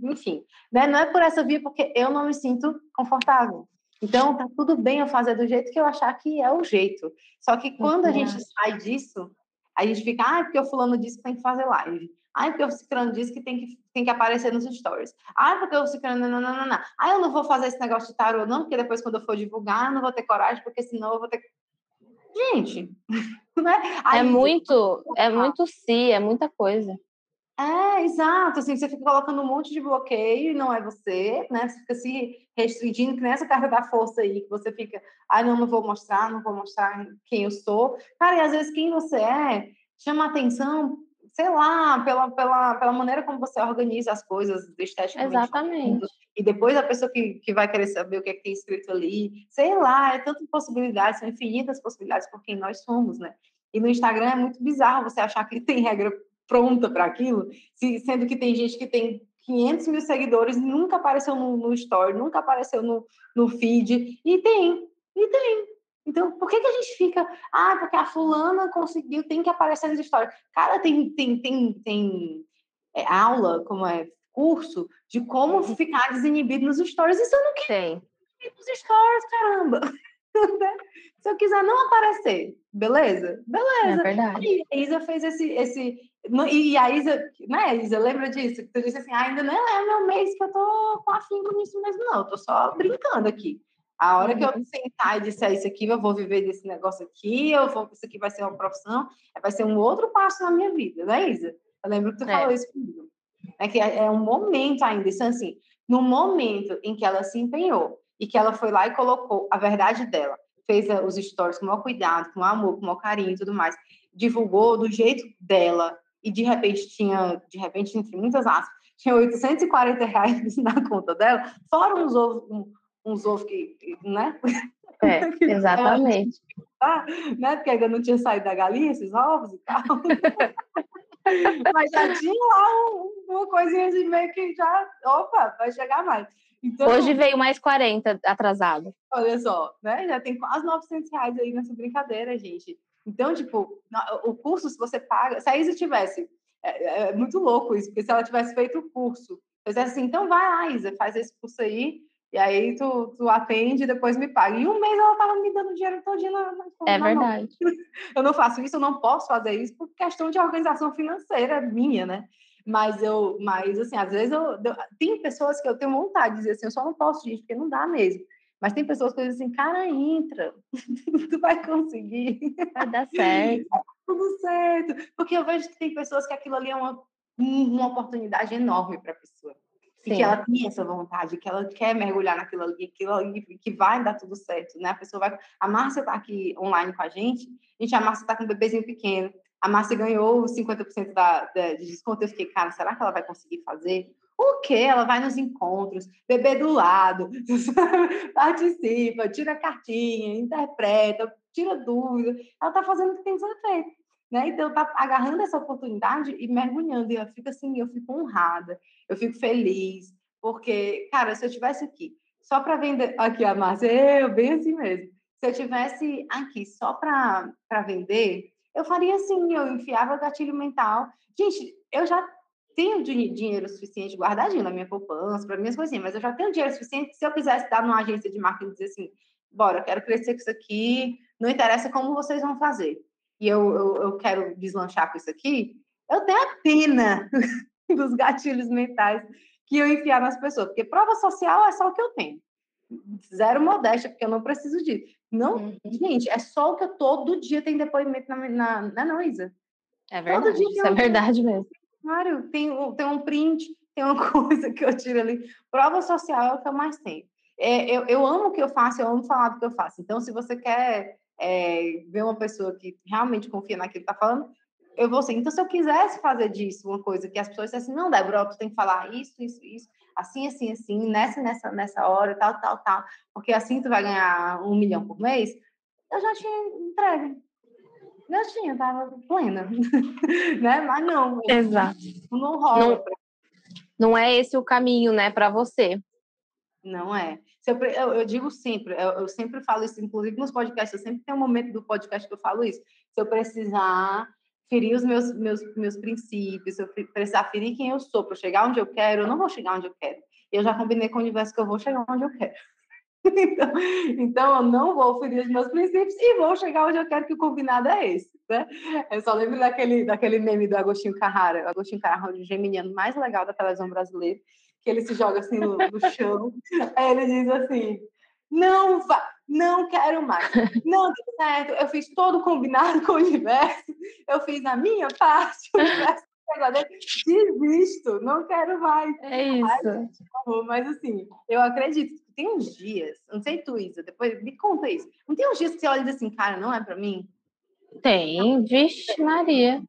enfim, né? não é por essa via porque eu não me sinto confortável. Então, tá tudo bem eu fazer do jeito que eu achar que é o jeito. Só que quando a gente sai disso, a gente fica, ah, porque o fulano disse que tem que fazer live. Ah, porque o ciclano disse que tem, que tem que aparecer nos stories. Ah, porque o ciclano... Não, não, não, não. Ah, eu não vou fazer esse negócio de tarô, não, porque depois quando eu for divulgar, eu não vou ter coragem, porque senão eu vou ter... Gente, né? Aí, é muito, é muito si, é muita coisa. É, exato. Assim, você fica colocando um monte de bloqueio e não é você, né? Você fica se restringindo, que nessa carga da força aí, que você fica, ah, não, não vou mostrar, não vou mostrar quem eu sou. Cara, e às vezes quem você é chama atenção, sei lá, pela, pela, pela maneira como você organiza as coisas esteticamente. Exatamente. E depois a pessoa que, que vai querer saber o que, é que tem escrito ali, sei lá, é tanta possibilidades, são infinitas possibilidades por quem nós somos, né? E no Instagram é muito bizarro você achar que tem regra pronta para aquilo, sendo que tem gente que tem 500 mil seguidores, nunca apareceu no, no story, nunca apareceu no, no feed, e tem, e tem. Então, por que, que a gente fica, ah, porque a fulana conseguiu, tem que aparecer nas stories. Cara, tem, tem, tem, tem é, aula, como é, curso, de como ficar desinibido nos stories, isso eu não quero. Tem. Nos stories, caramba. Se eu quiser não aparecer, beleza? Beleza. É verdade. E a Isa fez esse, esse. E a Isa, né, Isa, lembra disso? Tu disse assim: ah, ainda não é meu mês que eu tô com afinco nisso mesmo, não. Eu tô só brincando aqui. A hora que eu uhum. sentar e disser isso aqui, eu vou viver desse negócio aqui, eu vou, isso aqui vai ser uma profissão, vai ser um outro passo na minha vida, né, Isa? Eu lembro que tu é. falou isso comigo. É que é, é um momento ainda, isso assim, no momento em que ela se empenhou e que ela foi lá e colocou a verdade dela, fez eh, os stories com o maior cuidado, com o amor, com o maior carinho e tudo mais, divulgou do jeito dela e de repente tinha, de repente, entre muitas aspas, tinha 840 reais na conta dela, fora uns ovos, uns ovos que, né? É, exatamente. Ah, né? Porque ainda não tinha saído da galinha esses ovos e tal. Mas já tinha lá um, uma coisinha de meio que já, opa, vai chegar mais. Então, Hoje veio mais 40 atrasado. Olha só, né? Já tem quase 900 reais aí nessa brincadeira, gente. Então, tipo, o curso, se você paga... Se a Isa tivesse... É, é, é muito louco isso, porque se ela tivesse feito o curso, fizesse assim, então vai lá, Isa, faz esse curso aí, e aí tu, tu atende e depois me paga. E um mês ela tava me dando dinheiro todo na, na É na verdade. Mão. Eu não faço isso, eu não posso fazer isso por questão de organização financeira minha, né? Mas eu, mas assim, às vezes eu, eu, tem pessoas que eu tenho vontade de dizer assim, eu só não posso, gente, porque não dá mesmo. Mas tem pessoas que dizem assim, cara, entra, tu vai conseguir. Vai dar certo. Tudo certo. Porque eu vejo que tem pessoas que aquilo ali é uma, uma oportunidade enorme para a pessoa. Sim. E que ela tem essa vontade, que ela quer mergulhar naquilo ali, aquilo ali, que vai dar tudo certo, né? A pessoa vai... A Márcia está aqui online com a gente, gente, a Márcia está com um bebezinho pequeno, a Márcia ganhou 50% da, da, de desconto. Eu fiquei, cara, será que ela vai conseguir fazer? O quê? Ela vai nos encontros, bebê do lado, participa, tira cartinha, interpreta, tira dúvida. Ela está fazendo o que tem que ser feito. Né? Então, tá agarrando essa oportunidade e mergulhando. E eu fico assim, eu fico honrada, eu fico feliz, porque, cara, se eu tivesse aqui só para vender, aqui a Márcia, eu bem assim mesmo. Se eu tivesse aqui só para vender, eu faria assim, eu enfiava gatilho mental. Gente, eu já tenho dinheiro suficiente guardadinho na minha poupança, para minhas coisinhas, mas eu já tenho dinheiro suficiente se eu quisesse dar numa agência de marketing e dizer assim, bora, eu quero crescer com isso aqui, não interessa como vocês vão fazer. E eu, eu, eu quero deslanchar com isso aqui, eu tenho a pena dos gatilhos mentais que eu enfiar nas pessoas, porque prova social é só o que eu tenho. Zero modéstia, porque eu não preciso disso. Não, uhum. gente, é só o que eu todo dia tenho depoimento na, na, na não, Isa. É verdade, isso é verdade mesmo. Claro, tem, tem um print, tem uma coisa que eu tiro ali. Prova social é o que eu mais tenho. É, eu, eu amo o que eu faço, eu amo falar do que eu faço. Então, se você quer é, ver uma pessoa que realmente confia naquilo que está falando, eu vou ser. Então, se eu quisesse fazer disso uma coisa que as pessoas dissessem, não, Débora, tu tem que falar isso, isso, isso, assim, assim, assim, nessa, nessa, nessa hora, tal, tal, tal, porque assim tu vai ganhar um milhão por mês, eu já tinha entregue. Já tinha, tava plena. né? Mas não. Exato. Não rola. Não, não é esse o caminho, né, para você. Não é. Eu, eu, eu, digo sempre, eu, eu, sempre falo isso, inclusive nos podcasts, eu sempre tenho um momento do podcast que eu falo isso. Se eu precisar ferir os meus, meus, meus princípios, se eu precisar ferir quem eu sou para chegar onde eu quero, eu não vou chegar onde eu quero. Eu já combinei com o universo que eu vou chegar onde eu quero. então, então, eu não vou ferir os meus princípios e vou chegar onde eu quero, que o combinado é esse. Né? Eu só lembro daquele, daquele meme do Agostinho Carrara. O Agostinho Carrara é o geminiano mais legal da televisão brasileira, que ele se joga assim no, no chão. Aí ele diz assim: não vá, não quero mais. Não deu certo, eu fiz todo combinado com o universo, eu fiz a minha parte, o universo desisto, não quero mais. É isso. Ai, mas assim, eu acredito que tem uns dias, não sei tu, Isa, depois me conta isso. Não tem uns dias que você olha e diz assim, cara, não é para mim? Tem, vixe Maria.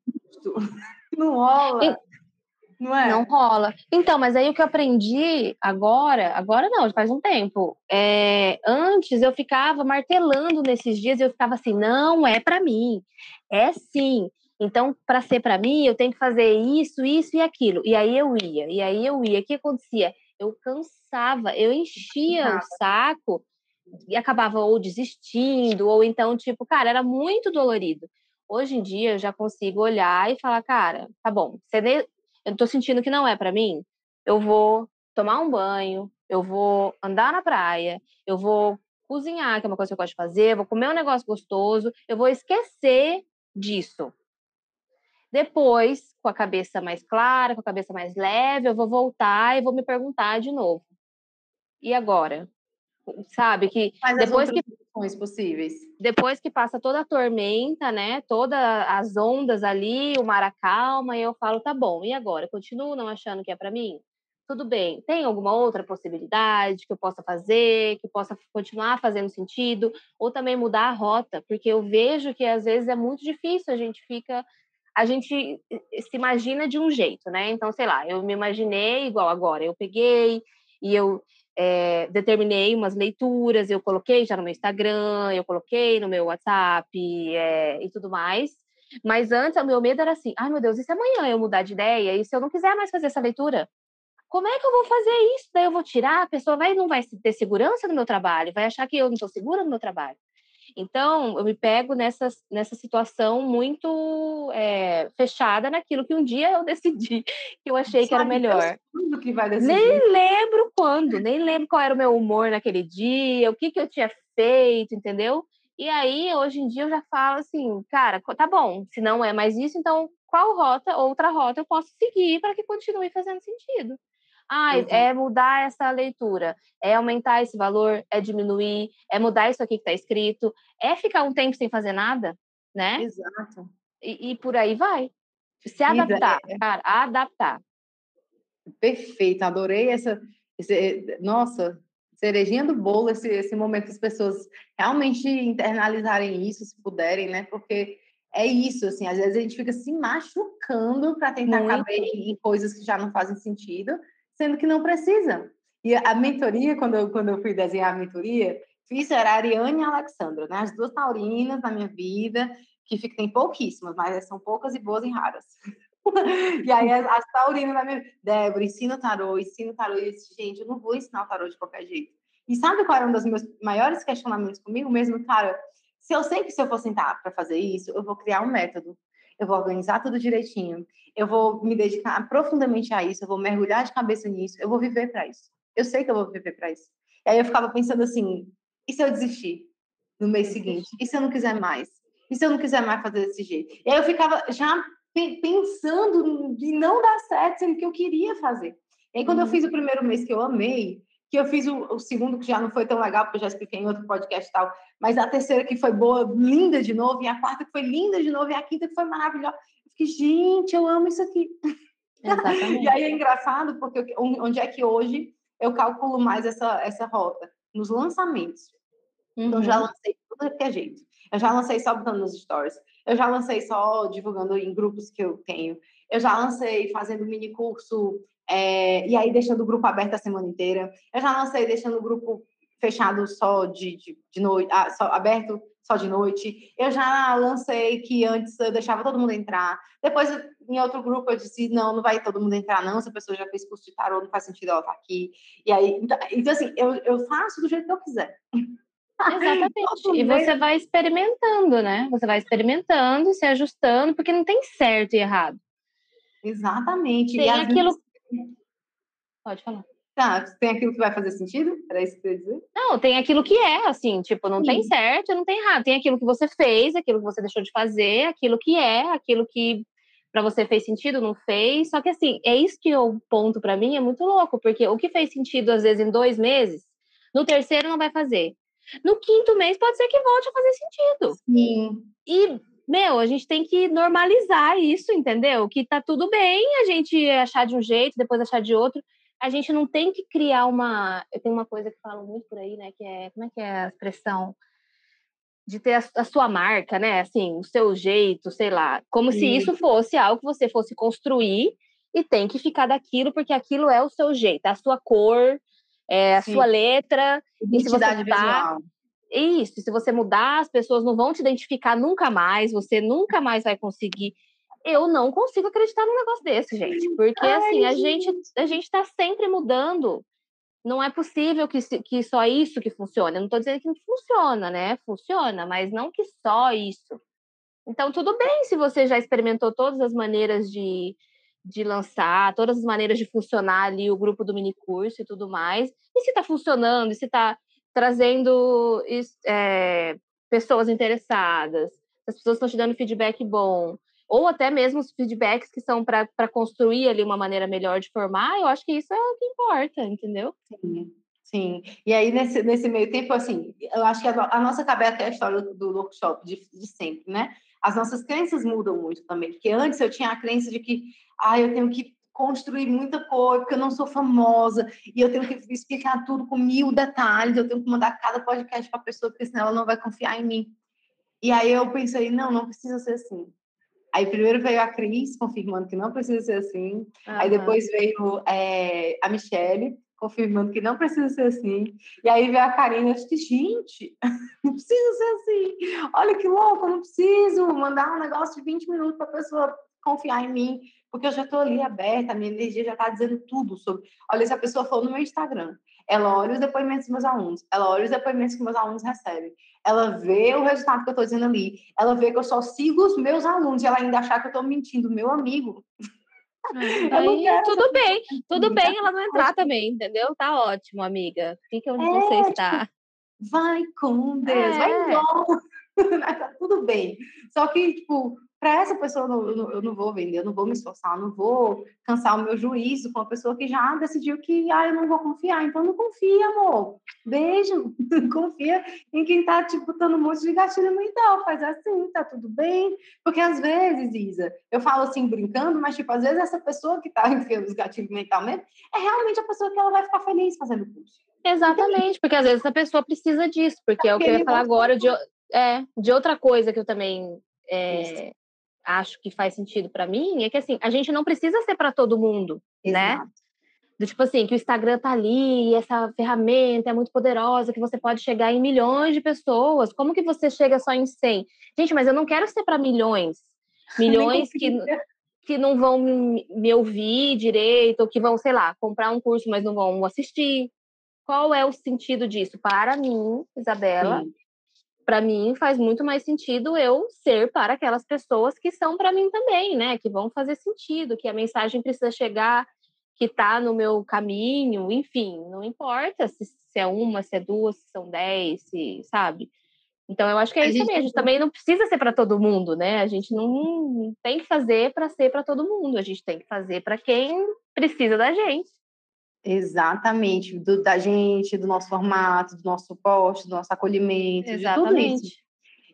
Não rola. E não é? Não rola. Então, mas aí o que eu aprendi agora, agora não, faz um tempo. É, antes eu ficava martelando nesses dias, eu ficava assim, não é para mim, é sim. Então, para ser para mim, eu tenho que fazer isso, isso e aquilo. E aí eu ia, e aí eu ia. O que acontecia? Eu cansava, eu enchia o saco e acabava ou desistindo, ou então, tipo, cara, era muito dolorido. Hoje em dia eu já consigo olhar e falar, cara, tá bom, você eu estou sentindo que não é para mim, eu vou tomar um banho, eu vou andar na praia, eu vou cozinhar, que é uma coisa que eu gosto de fazer, eu vou comer um negócio gostoso, eu vou esquecer disso. Depois, com a cabeça mais clara, com a cabeça mais leve, eu vou voltar e vou me perguntar de novo. E agora? Sabe que Mas depois que possíveis. Depois que passa toda a tormenta, né? Todas as ondas ali, o mar acalma, e eu falo, tá bom, e agora? Continuo não achando que é para mim? Tudo bem, tem alguma outra possibilidade que eu possa fazer, que possa continuar fazendo sentido, ou também mudar a rota, porque eu vejo que às vezes é muito difícil, a gente fica a gente se imagina de um jeito, né? Então, sei lá, eu me imaginei igual agora. Eu peguei e eu é, determinei umas leituras, eu coloquei já no meu Instagram, eu coloquei no meu WhatsApp é, e tudo mais. Mas antes, o meu medo era assim: ai meu Deus, e se amanhã eu mudar de ideia? E se eu não quiser mais fazer essa leitura? Como é que eu vou fazer isso? Daí eu vou tirar, a pessoa vai, não vai ter segurança no meu trabalho, vai achar que eu não estou segura no meu trabalho. Então, eu me pego nessa, nessa situação muito é, fechada naquilo que um dia eu decidi, que eu achei que era melhor. Que. Nem lembro quando, nem lembro qual era o meu humor naquele dia, o que, que eu tinha feito, entendeu? E aí, hoje em dia, eu já falo assim, cara, tá bom, se não é mais isso, então qual rota, outra rota eu posso seguir para que continue fazendo sentido? Ah, é mudar essa leitura, é aumentar esse valor, é diminuir, é mudar isso aqui que está escrito, é ficar um tempo sem fazer nada, né? Exato. E, e por aí vai. Se adaptar, é. cara, adaptar. Perfeito, adorei essa. Esse, nossa, cerejinha do bolo, esse, esse momento que as pessoas realmente internalizarem isso, se puderem, né? Porque é isso, assim, às vezes a gente fica se machucando para tentar Muito. caber em coisas que já não fazem sentido sendo que não precisa. E a mentoria, quando eu, quando eu fui desenhar a mentoria, fiz era a Ariane e a Alexandra, né? As duas taurinas na minha vida, que fica, tem pouquíssimas, mas são poucas e boas e raras. e aí as, as taurinas na minha Débora, ensina o tarô, ensina o tarô. E eu disse, gente, eu não vou ensinar o tarô de qualquer jeito. E sabe qual era um dos meus maiores questionamentos comigo mesmo, cara? Se eu sei que se eu for sentar para fazer isso, eu vou criar um método, eu vou organizar tudo direitinho, eu vou me dedicar profundamente a isso, eu vou mergulhar de cabeça nisso, eu vou viver para isso. Eu sei que eu vou viver para isso. E aí eu ficava pensando assim, e se eu desistir no mês seguinte? E se eu não quiser mais? E se eu não quiser mais fazer desse jeito? E aí eu ficava já pensando em não dar certo, sendo que eu queria fazer. E aí quando eu uhum. fiz o primeiro mês que eu amei, que eu fiz o, o, segundo, que já não foi tão legal, porque eu já expliquei em outro podcast e tal, mas a terceira que foi boa, linda de novo, e a quarta que foi linda de novo, e a quinta que foi maravilhosa. Eu fiquei, gente, eu amo isso aqui. e aí é engraçado, porque onde é que hoje eu calculo mais essa, essa rota? Nos lançamentos. Uhum. Então, já uhum. lancei tudo que é jeito. Eu já lancei só botando nos stories. Eu já lancei só divulgando em grupos que eu tenho. Eu já lancei fazendo mini curso é, e aí deixando o grupo aberto a semana inteira. Eu já lancei deixando o grupo fechado só de, de, de noite, ah, só, aberto só de noite. Eu já lancei que antes eu deixava todo mundo entrar. Depois, em outro grupo, eu disse: não, não vai todo mundo entrar, não. Se a pessoa já fez curso de tarô, não faz sentido ela estar tá aqui. E aí, então, então assim, eu, eu faço do jeito que eu quiser. Exatamente. e você vai experimentando, né? Você vai experimentando, se ajustando, porque não tem certo e errado. Exatamente. Tem aquilo. Vezes... Pode falar. Tá, tem aquilo que vai fazer sentido? Era isso que eu ia dizer? Não, tem aquilo que é, assim, tipo, não Sim. tem certo não tem errado. Tem aquilo que você fez, aquilo que você deixou de fazer, aquilo que é, aquilo que para você fez sentido, não fez. Só que, assim, é isso que o ponto para mim é muito louco, porque o que fez sentido, às vezes, em dois meses, no terceiro não vai fazer. No quinto mês pode ser que volte a fazer sentido. Sim. E meu, a gente tem que normalizar isso, entendeu? Que tá tudo bem a gente achar de um jeito, depois achar de outro. A gente não tem que criar uma. Eu tenho uma coisa que falo muito por aí, né? Que é. Como é que é a expressão? De ter a, sua marca, né? Assim, o seu jeito, sei lá. Como Sim. se isso fosse algo que você fosse construir e tem que ficar daquilo, porque aquilo é o seu jeito, a sua cor, é a Sim. sua letra. Identidade e se você tá, visual isso, se você mudar, as pessoas não vão te identificar nunca mais, você nunca mais vai conseguir. Eu não consigo acreditar num negócio desse, gente. Porque, Ai, assim, a gente, a gente tá sempre mudando. Não é possível que, que só isso que funcione. Eu não estou dizendo que não funciona, né? Funciona, mas não que só isso. Então, tudo bem se você já experimentou todas as maneiras de, de lançar, todas as maneiras de funcionar ali o grupo do mini curso e tudo mais. E se está funcionando, e se está trazendo é, pessoas interessadas, as pessoas estão te dando feedback bom, ou até mesmo os feedbacks que são para construir ali uma maneira melhor de formar, eu acho que isso é o que importa, entendeu? Sim. Sim, e aí nesse, nesse meio tempo, assim, eu acho que a, a nossa cabeça é a história do, workshop de, de sempre, né? As nossas crenças mudam muito também, porque antes eu tinha a crença de que, ah, eu tenho que construir muita coisa, porque eu não sou famosa, e eu tenho que explicar tudo com mil detalhes, eu tenho que mandar cada podcast para a pessoa, porque senão ela não vai confiar em mim. E aí eu pensei, não, não precisa ser assim. Aí primeiro veio a Cris, confirmando que não precisa ser assim. Aí depois veio é, a Michelle, confirmando que não precisa ser assim. E aí veio a Karina, eu disse, gente, não precisa ser assim. Olha que louco, eu não preciso mandar um negócio de 20 minutos para a pessoa confiar em mim porque eu já estou ali aberta, a minha energia já está dizendo tudo sobre. Olha, se a pessoa for no meu Instagram, ela olha os depoimentos dos meus alunos, ela olha os depoimentos que meus alunos recebem, ela vê o resultado que eu estou dizendo ali, ela vê que eu só sigo os meus alunos e ela ainda achar que eu estou mentindo, meu amigo. Aí, tudo bem, tudo bem ela não entrar também, entendeu? Tá ótimo, amiga. Fica onde é, você está. Vai com Deus, é. vai embora. tá tudo bem. Só que, tipo, para essa pessoa eu não, eu não, vou vender, eu não vou me esforçar, eu não vou cansar o meu juízo com uma pessoa que já decidiu que ah, eu não vou confiar. Então não confia, amor. Beijo. confia em quem está te botando um monte de gatilho mental. Faz assim, tá tudo bem. Porque às vezes, Isa, eu falo assim brincando, mas tipo, às vezes essa pessoa que está enfiando os gatilhos mental mesmo é realmente a pessoa que ela vai ficar feliz fazendo o curso. Exatamente, porque às vezes a pessoa precisa disso, porque é, é o que eu ia falar agora de, é, de outra coisa que eu também é, acho que faz sentido para mim é que assim, a gente não precisa ser para todo mundo, né? Exato. né? Do tipo assim, que o Instagram tá ali, essa ferramenta é muito poderosa, que você pode chegar em milhões de pessoas. Como que você chega só em 100? Gente, mas eu não quero ser para milhões. Milhões que, que não vão me ouvir direito, ou que vão, sei lá, comprar um curso, mas não vão assistir. Qual é o sentido disso? Para mim, Isabela, para mim faz muito mais sentido eu ser para aquelas pessoas que são para mim também, né? Que vão fazer sentido, que a mensagem precisa chegar, que está no meu caminho, enfim, não importa se, se, é uma, se é duas, se são dez, se, sabe? Então eu acho que é a isso mesmo. A gente também não precisa ser para todo mundo, né? A gente não tem que fazer para ser para todo mundo. A gente tem que fazer para quem precisa da gente. Exatamente, do, da gente, do nosso formato, do nosso suporte, do nosso acolhimento, Exatamente. de tudo isso.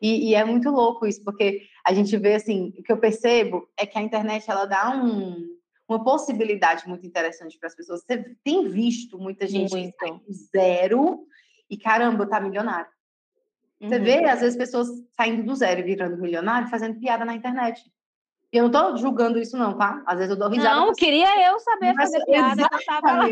E, e, é muito louco isso, porque a gente vê assim, o que eu percebo é que a internet ela dá um, uma possibilidade muito interessante para as pessoas. Você tem visto muita gente muito. que sai zero e caramba, tá milionário. Você uhum. vê, às vezes, pessoas saindo do zero e virando milionário, fazendo piada na internet. Eu não tô julgando isso, não, tá? Às vezes eu dou risada. Não, queria eu saber Mas, fazer piada que eu tava lá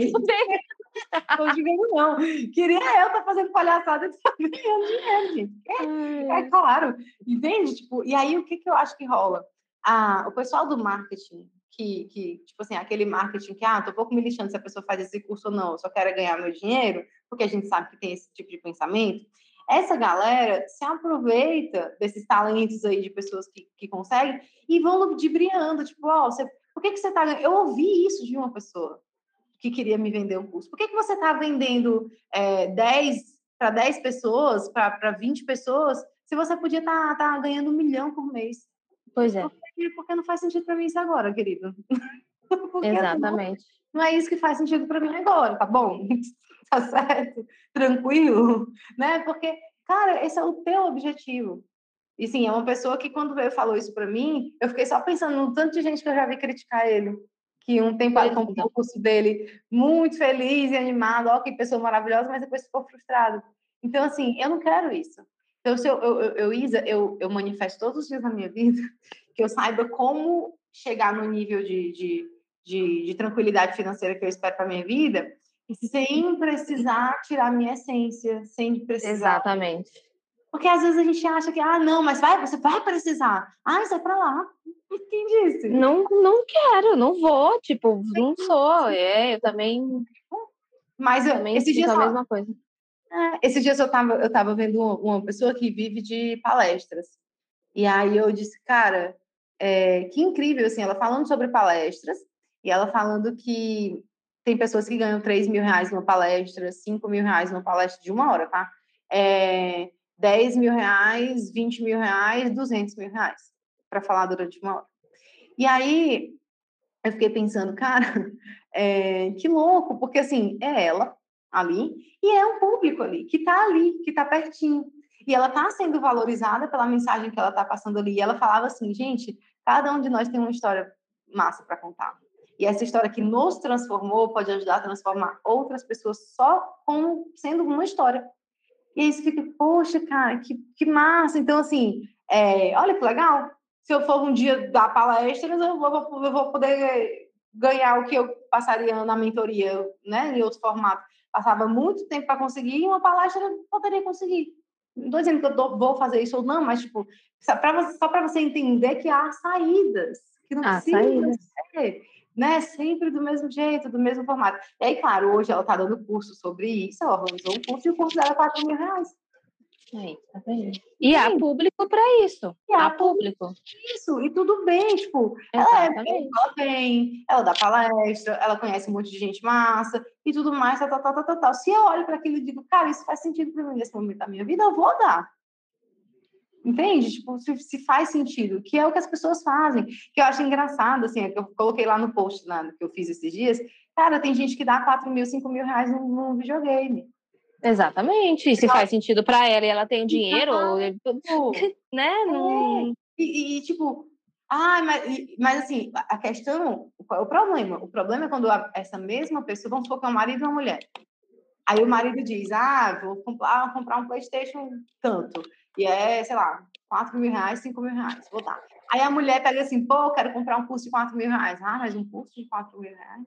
Tô julgando, não. Queria eu estar tá fazendo palhaçada e estar ganhando dinheiro, gente. É, é, claro. Entende? Tipo, e aí, o que, que eu acho que rola? Ah, o pessoal do marketing, que, que, tipo assim, aquele marketing que, ah, tô um pouco me lixando se a pessoa faz esse curso ou não, eu só quero ganhar meu dinheiro, porque a gente sabe que tem esse tipo de pensamento. Essa galera se aproveita desses talentos aí de pessoas que, que conseguem e vão ludibriando, tipo, ó, oh, você, por que, que você tá Eu ouvi isso de uma pessoa que queria me vender um curso. Por que, que você tá vendendo é, 10 para 10 pessoas, para 20 pessoas, se você podia estar tá, tá ganhando um milhão por mês? Pois é. Porque, porque não faz sentido para mim isso agora, querido. Exatamente. Não, não é isso que faz sentido para mim agora, tá bom? Tá certo? Tranquilo, né? Porque, cara, esse é o teu objetivo. E sim, é uma pessoa que quando veio falou isso para mim, eu fiquei só pensando no tanto de gente que eu já vi criticar ele. Que um tempo ele comprou o curso dele muito feliz e animado, ó, que pessoa maravilhosa, mas depois ficou frustrado. Então, assim, eu não quero isso. Então, se eu, eu, eu, Isa, eu, eu manifesto todos os dias na minha vida que eu saiba como chegar no nível de, de, de, de tranquilidade financeira que eu espero para minha vida, sem precisar tirar minha essência, sem precisar. Exatamente. Porque às vezes a gente acha que, ah, não, mas vai, você vai precisar. Ah, isso é para lá. Quem disse? Não, não quero, não vou, tipo, não sou. É, eu também. Mas eu, também esse dia a mesma coisa. É, esses dias eu tava, eu tava vendo uma pessoa que vive de palestras. E aí eu disse, cara, é, que incrível, assim, ela falando sobre palestras, e ela falando que tem pessoas que ganham 3 mil reais numa palestra, 5 mil reais numa palestra de uma hora, tá? É, 10 mil reais, 20 mil reais, 200 mil reais para falar durante uma hora. E aí eu fiquei pensando, cara, é, que louco, porque assim, é ela ali e é um público ali, que está ali, que está pertinho. E ela está sendo valorizada pela mensagem que ela está passando ali. E ela falava assim, gente, cada um de nós tem uma história massa para contar. E essa história que nos transformou pode ajudar a transformar outras pessoas só como sendo uma história. E aí você fica, poxa, cara, que, que massa. Então, assim, é, olha que legal. Se eu for um dia dar palestras, eu vou, eu vou poder ganhar o que eu passaria na mentoria, né, em outro formato. Passava muito tempo para conseguir e uma palestra eu poderia conseguir. Não estou dizendo que eu vou fazer isso ou não, mas, tipo, só para você entender que há saídas, que não há precisa saídas. ser né? Sempre do mesmo jeito, do mesmo formato. E aí, claro, hoje ela está dando curso sobre isso, ela organizou um curso e o curso dela é 4 mil reais. Aí, tá e há público para isso. E há, há público. Isso, e tudo bem, tipo, ela, é, ela vem, ela dá palestra, ela conhece um monte de gente massa e tudo mais, tal, tal, tal, tal, tal. Se eu olho para aquilo e digo, cara, isso faz sentido para mim nesse momento da minha vida, eu vou dar. Entende? Tipo, se, se, faz sentido, que é o que as pessoas fazem. Que eu acho engraçado, assim, é que eu coloquei lá no post lá, que eu fiz esses dias. Cara, tem gente que dá 4 mil, 5 mil reais num, videogame. Exatamente. E se faz sentido para ela e ela tem dinheiro, tipo, né? É. E, e, tipo, ah, mas, mas assim, a questão, qual é o problema? O problema é quando essa mesma pessoa, vamos supor que é um marido e uma mulher. Aí o marido diz, ah, vou comprar, comprar um Playstation tanto. E é, sei lá, 4 mil reais, 5 mil reais, vou dar. Aí a mulher pega assim, pô, quero comprar um curso de 4 mil reais. Ah, mas um curso de 4 mil reais?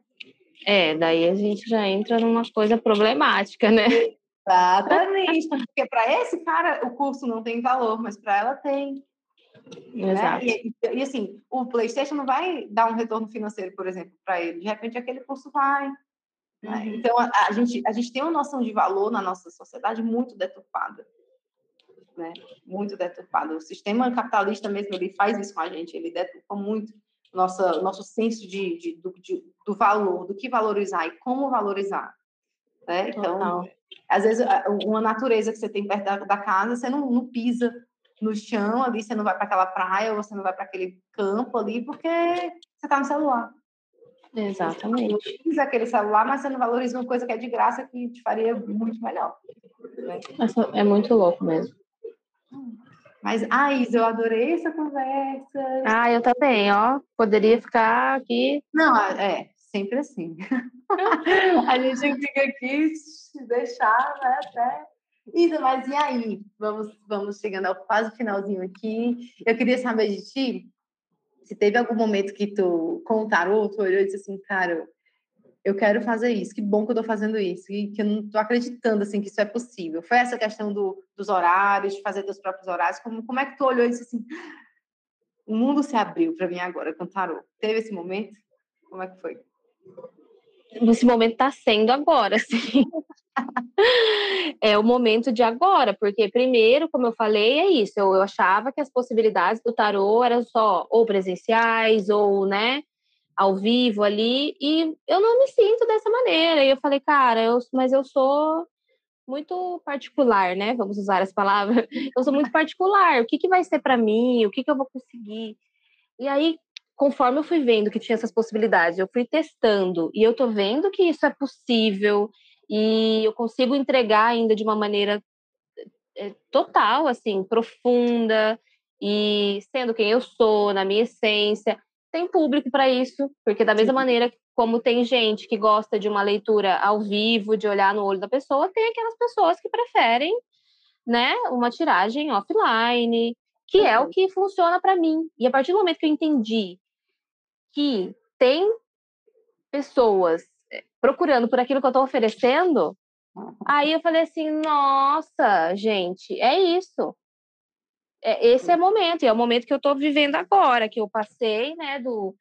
É, daí a gente já entra numa coisa problemática, né? Exatamente, porque para esse cara o curso não tem valor, mas para ela tem. Né? Exato. Né? E, e, assim, o PlayStation não vai dar um retorno financeiro, por exemplo, para ele. De repente, aquele curso vai. Né? Uhum. Então, a, a, gente, a gente tem uma noção de valor na nossa sociedade muito deturpada. Né? Muito deturpada. O sistema capitalista mesmo, ele faz isso com a gente, ele deturpa muito nossa, nosso senso de, de, do, de, do valor, do que valorizar e como valorizar. Né? Então, Total. às vezes, uma natureza que você tem perto da, da casa, você não, não, pisa no chão ali, você não vai para aquela praia, ou você não vai para aquele campo ali, porque você está no celular. Exatamente. Você utiliza aquele celular, mas você não valoriza uma coisa que é de graça, que te faria muito melhor. Né? É muito louco mesmo. Mas, ah, Isa, eu adorei essa conversa. Ah, eu também, ó. Poderia ficar aqui. Não, é, sempre assim. a gente fica aqui, deixar, né, até. Isa, mas e aí? Vamos, vamos chegando ao quase finalzinho aqui. Eu queria saber de ti se teve algum momento que tu, com o tarô, tu olhou e disse assim, cara, eu quero fazer isso, que bom que eu estou fazendo isso, e que eu não estou acreditando assim que isso é possível. Foi essa questão do, dos horários, de fazer teus próprios horários, como, como é que tu olhou disse assim, o mundo se abriu para mim agora com tarô. Teve esse momento? Como é que foi? Esse momento está sendo agora, sim. é o momento de agora, porque primeiro, como eu falei, é isso. Eu, eu achava que as possibilidades do tarô eram só ou presenciais ou, né, ao vivo ali, e eu não me sinto dessa maneira. E eu falei, cara, eu, mas eu sou muito particular, né? Vamos usar as palavras. Eu sou muito particular. O que, que vai ser para mim? O que, que eu vou conseguir? E aí, conforme eu fui vendo que tinha essas possibilidades, eu fui testando e eu tô vendo que isso é possível e eu consigo entregar ainda de uma maneira eh, total, assim, profunda e sendo quem eu sou, na minha essência tem público para isso, porque da mesma Sim. maneira como tem gente que gosta de uma leitura ao vivo, de olhar no olho da pessoa, tem aquelas pessoas que preferem, né, uma tiragem offline, que é o que funciona para mim. E a partir do momento que eu entendi que tem pessoas eh, procurando por aquilo que eu estou oferecendo, aí eu falei assim, nossa, gente, é isso é, esse é o momento, e é o momento que eu estou vivendo agora, que eu passei, né, do...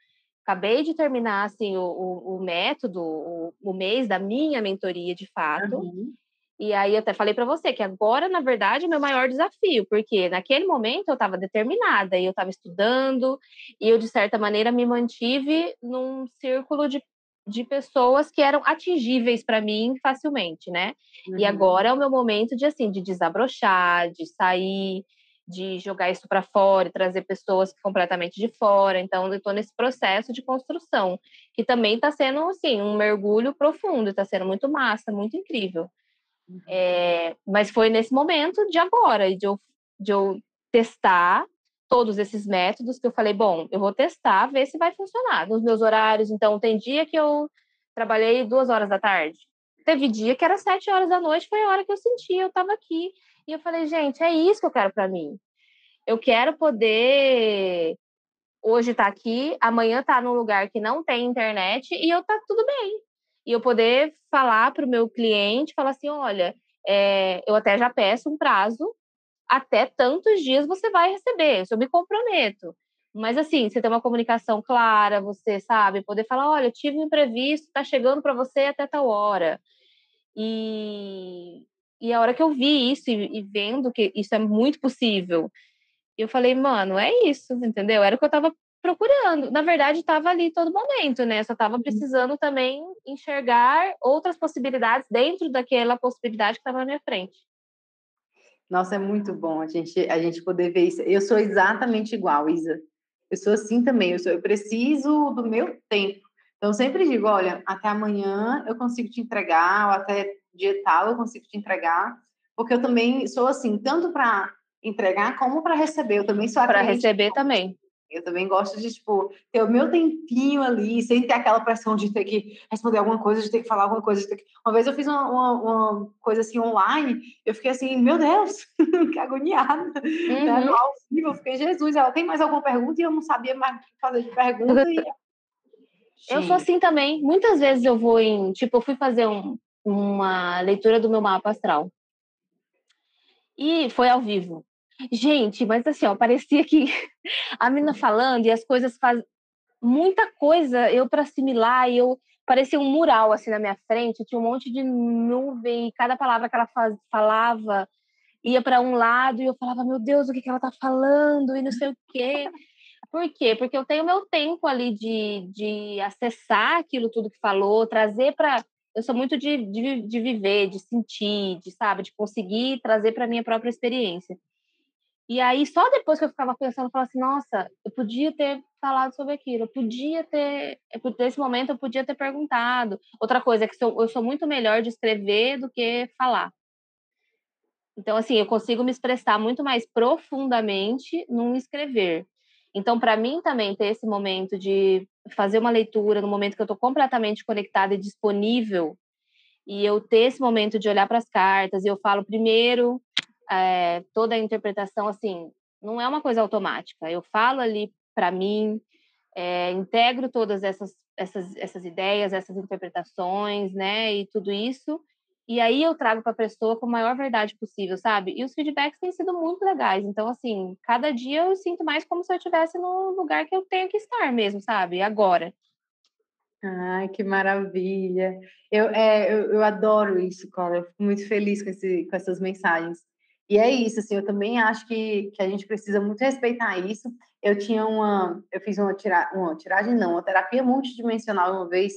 Acabei de terminar, assim, o, o, o método, o, o, mês da minha mentoria, de fato. Uhum. E aí eu até falei para você que agora, na verdade, é o meu maior desafio, porque naquele momento eu estava determinada, e eu estava estudando, e eu, de certa maneira, me mantive num círculo de, de pessoas que eram atingíveis para mim facilmente, né? Uhum. E agora é o meu momento de, assim, de desabrochar, de sair, de jogar isso para fora e trazer pessoas completamente de fora. Então, eu estou nesse processo de construção, que também está sendo assim um mergulho profundo, está sendo muito massa, muito incrível. É, mas foi nesse momento de agora, de eu, de eu testar todos esses métodos que eu falei, bom, eu vou testar, ver se vai funcionar nos meus horários. Então, tem dia que eu trabalhei duas horas da tarde. Teve dia que era sete horas da noite, foi a hora que eu senti, eu estava aqui e eu falei, gente, é isso que eu quero para mim. Eu quero poder hoje estar tá aqui, amanhã estar tá num lugar que não tem internet e eu tá tudo bem. E eu poder falar para o meu cliente, falar assim, olha, é, eu até já peço um prazo, até tantos dias você vai receber, eu me comprometo. Mas assim, você ter uma comunicação clara, você sabe, poder falar, olha, tive um imprevisto, está chegando para você até tal hora. E, e a hora que eu vi isso e, e vendo que isso é muito possível, eu falei, mano, é isso, entendeu? Era o que eu tava procurando. Na verdade, estava ali todo momento, né? Só estava uhum. precisando também enxergar outras possibilidades dentro daquela possibilidade que estava na minha frente. Nossa, é muito bom a gente, a gente poder ver isso. Eu sou exatamente igual, Isa. Eu sou assim também. Eu, sou, eu preciso do meu tempo. Então, eu sempre digo: olha, até amanhã eu consigo te entregar, ou até dia tal eu consigo te entregar, porque eu também sou assim, tanto para entregar como para receber. Eu também sou para receber também. Eu também gosto de, tipo, ter o meu tempinho ali, sem ter aquela pressão de ter que responder alguma coisa, de ter que falar alguma coisa. De ter que... Uma vez eu fiz uma, uma, uma, coisa assim online, eu fiquei assim, meu Deus, que agoniada. Uhum. Né? Ao vivo, eu fiquei, Jesus, ela tem mais alguma pergunta? E eu não sabia mais fazer de pergunta. e Eu sou assim também. Muitas vezes eu vou em. Tipo, eu fui fazer um, uma leitura do meu mapa astral. E foi ao vivo. Gente, mas assim, ó, parecia que a menina falando e as coisas faz muita coisa eu para assimilar e eu parecia um mural assim na minha frente, tinha um monte de nuvem e cada palavra que ela falava ia para um lado e eu falava, meu Deus, o que, que ela tá falando e não sei o quê. Por quê? Porque eu tenho meu tempo ali de, de acessar aquilo tudo que falou, trazer para. Eu sou muito de, de, de, viver, de sentir, de, sabe, de conseguir trazer para minha própria experiência. E aí, só depois que eu ficava pensando, eu falava assim: nossa, eu podia ter falado sobre aquilo, eu podia ter. Nesse momento, eu podia ter perguntado. Outra coisa é que eu sou muito melhor de escrever do que falar. Então, assim, eu consigo me expressar muito mais profundamente num escrever. Então, para mim também ter esse momento de fazer uma leitura no momento que eu estou completamente conectada e disponível, e eu ter esse momento de olhar para as cartas, e eu falo primeiro é, toda a interpretação, assim, não é uma coisa automática. Eu falo ali para mim, é, integro todas essas, essas, essas ideias, essas interpretações, né, e tudo isso, e aí eu trago para a pessoa com a maior verdade possível, sabe? E os feedbacks têm sido muito legais. Então, assim, cada dia eu sinto mais como se eu estivesse no lugar que eu tenho que estar mesmo, sabe? Agora. Ai, que maravilha. Eu, é, eu, eu adoro isso, Cora. Eu fico muito feliz com, esse, com essas mensagens. E é isso, assim, eu também acho que, que a gente precisa muito respeitar isso. Eu tinha uma, eu fiz uma, tira, uma tiragem, não, uma terapia multidimensional uma vez,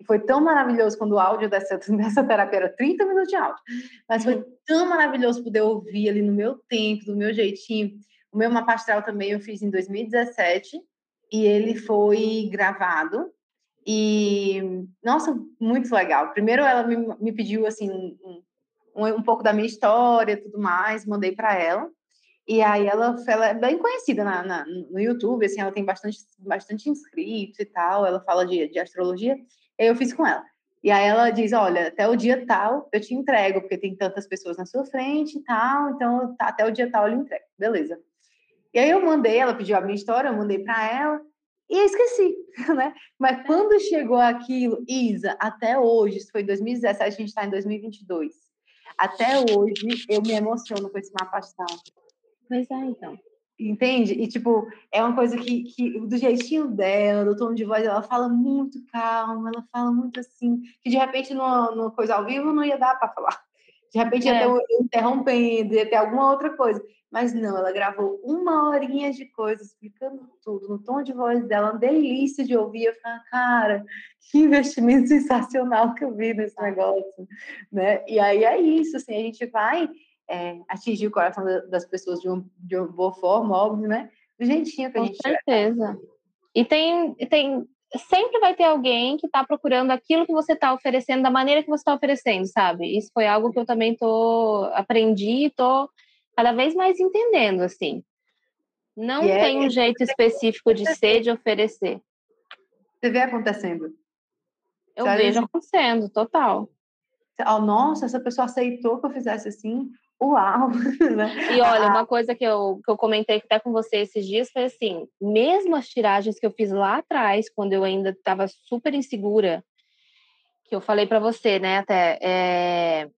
e foi tão maravilhoso quando o áudio dessa, dessa terapia era 30 minutos de áudio. Mas foi tão maravilhoso poder ouvir ali no meu tempo, do meu jeitinho. O meu mapa astral também eu fiz em 2017 e ele foi gravado. E, nossa, muito legal. Primeiro ela me, me pediu, assim, um, um, um pouco da minha história tudo mais, mandei para ela. E aí ela, ela é bem conhecida na, na, no YouTube, assim, ela tem bastante, bastante inscritos e tal, ela fala de, de astrologia eu fiz com ela. E aí ela diz, olha, até o dia tal eu te entrego, porque tem tantas pessoas na sua frente e tal, então tá, até o dia tal eu lhe entrego. Beleza. E aí eu mandei, ela pediu a minha história, eu mandei para ela e esqueci, né? Mas quando chegou aquilo, Isa, até hoje, isso foi 2017, a gente está em 2022. Até hoje eu me emociono com esse mapa astral. Pois é, então. Entende? E, tipo, é uma coisa que, que, do jeitinho dela, do tom de voz, ela fala muito calma, ela fala muito assim, que de repente numa, numa coisa ao vivo não ia dar para falar. De repente é. ia ter um interrompendo, ia ter alguma outra coisa. Mas não, ela gravou uma horinha de coisa, explicando tudo, no tom de voz dela, uma delícia de ouvir. Eu falei, cara, que investimento sensacional que eu vi nesse negócio, né? E aí é isso, assim, a gente vai é, atingir o coração das pessoas de, um, de uma boa forma, óbvio, né? Do jeitinho que a gente Com certeza. E tem, tem, sempre vai ter alguém que está procurando aquilo que você está oferecendo da maneira que você está oferecendo, sabe? Isso foi algo que eu também tô aprendi e tô cada vez mais entendendo, assim. Não é tem um jeito específico de ser, de oferecer. Você vê acontecendo? Eu vejo acontecendo, total. Oh, nossa, essa pessoa aceitou que eu fizesse assim uau! Né? E olha, uma coisa que eu, que eu comentei até com você esses dias foi assim: mesmo as tiragens que eu fiz lá atrás, quando eu ainda estava super insegura, que eu falei para você, né? Até é,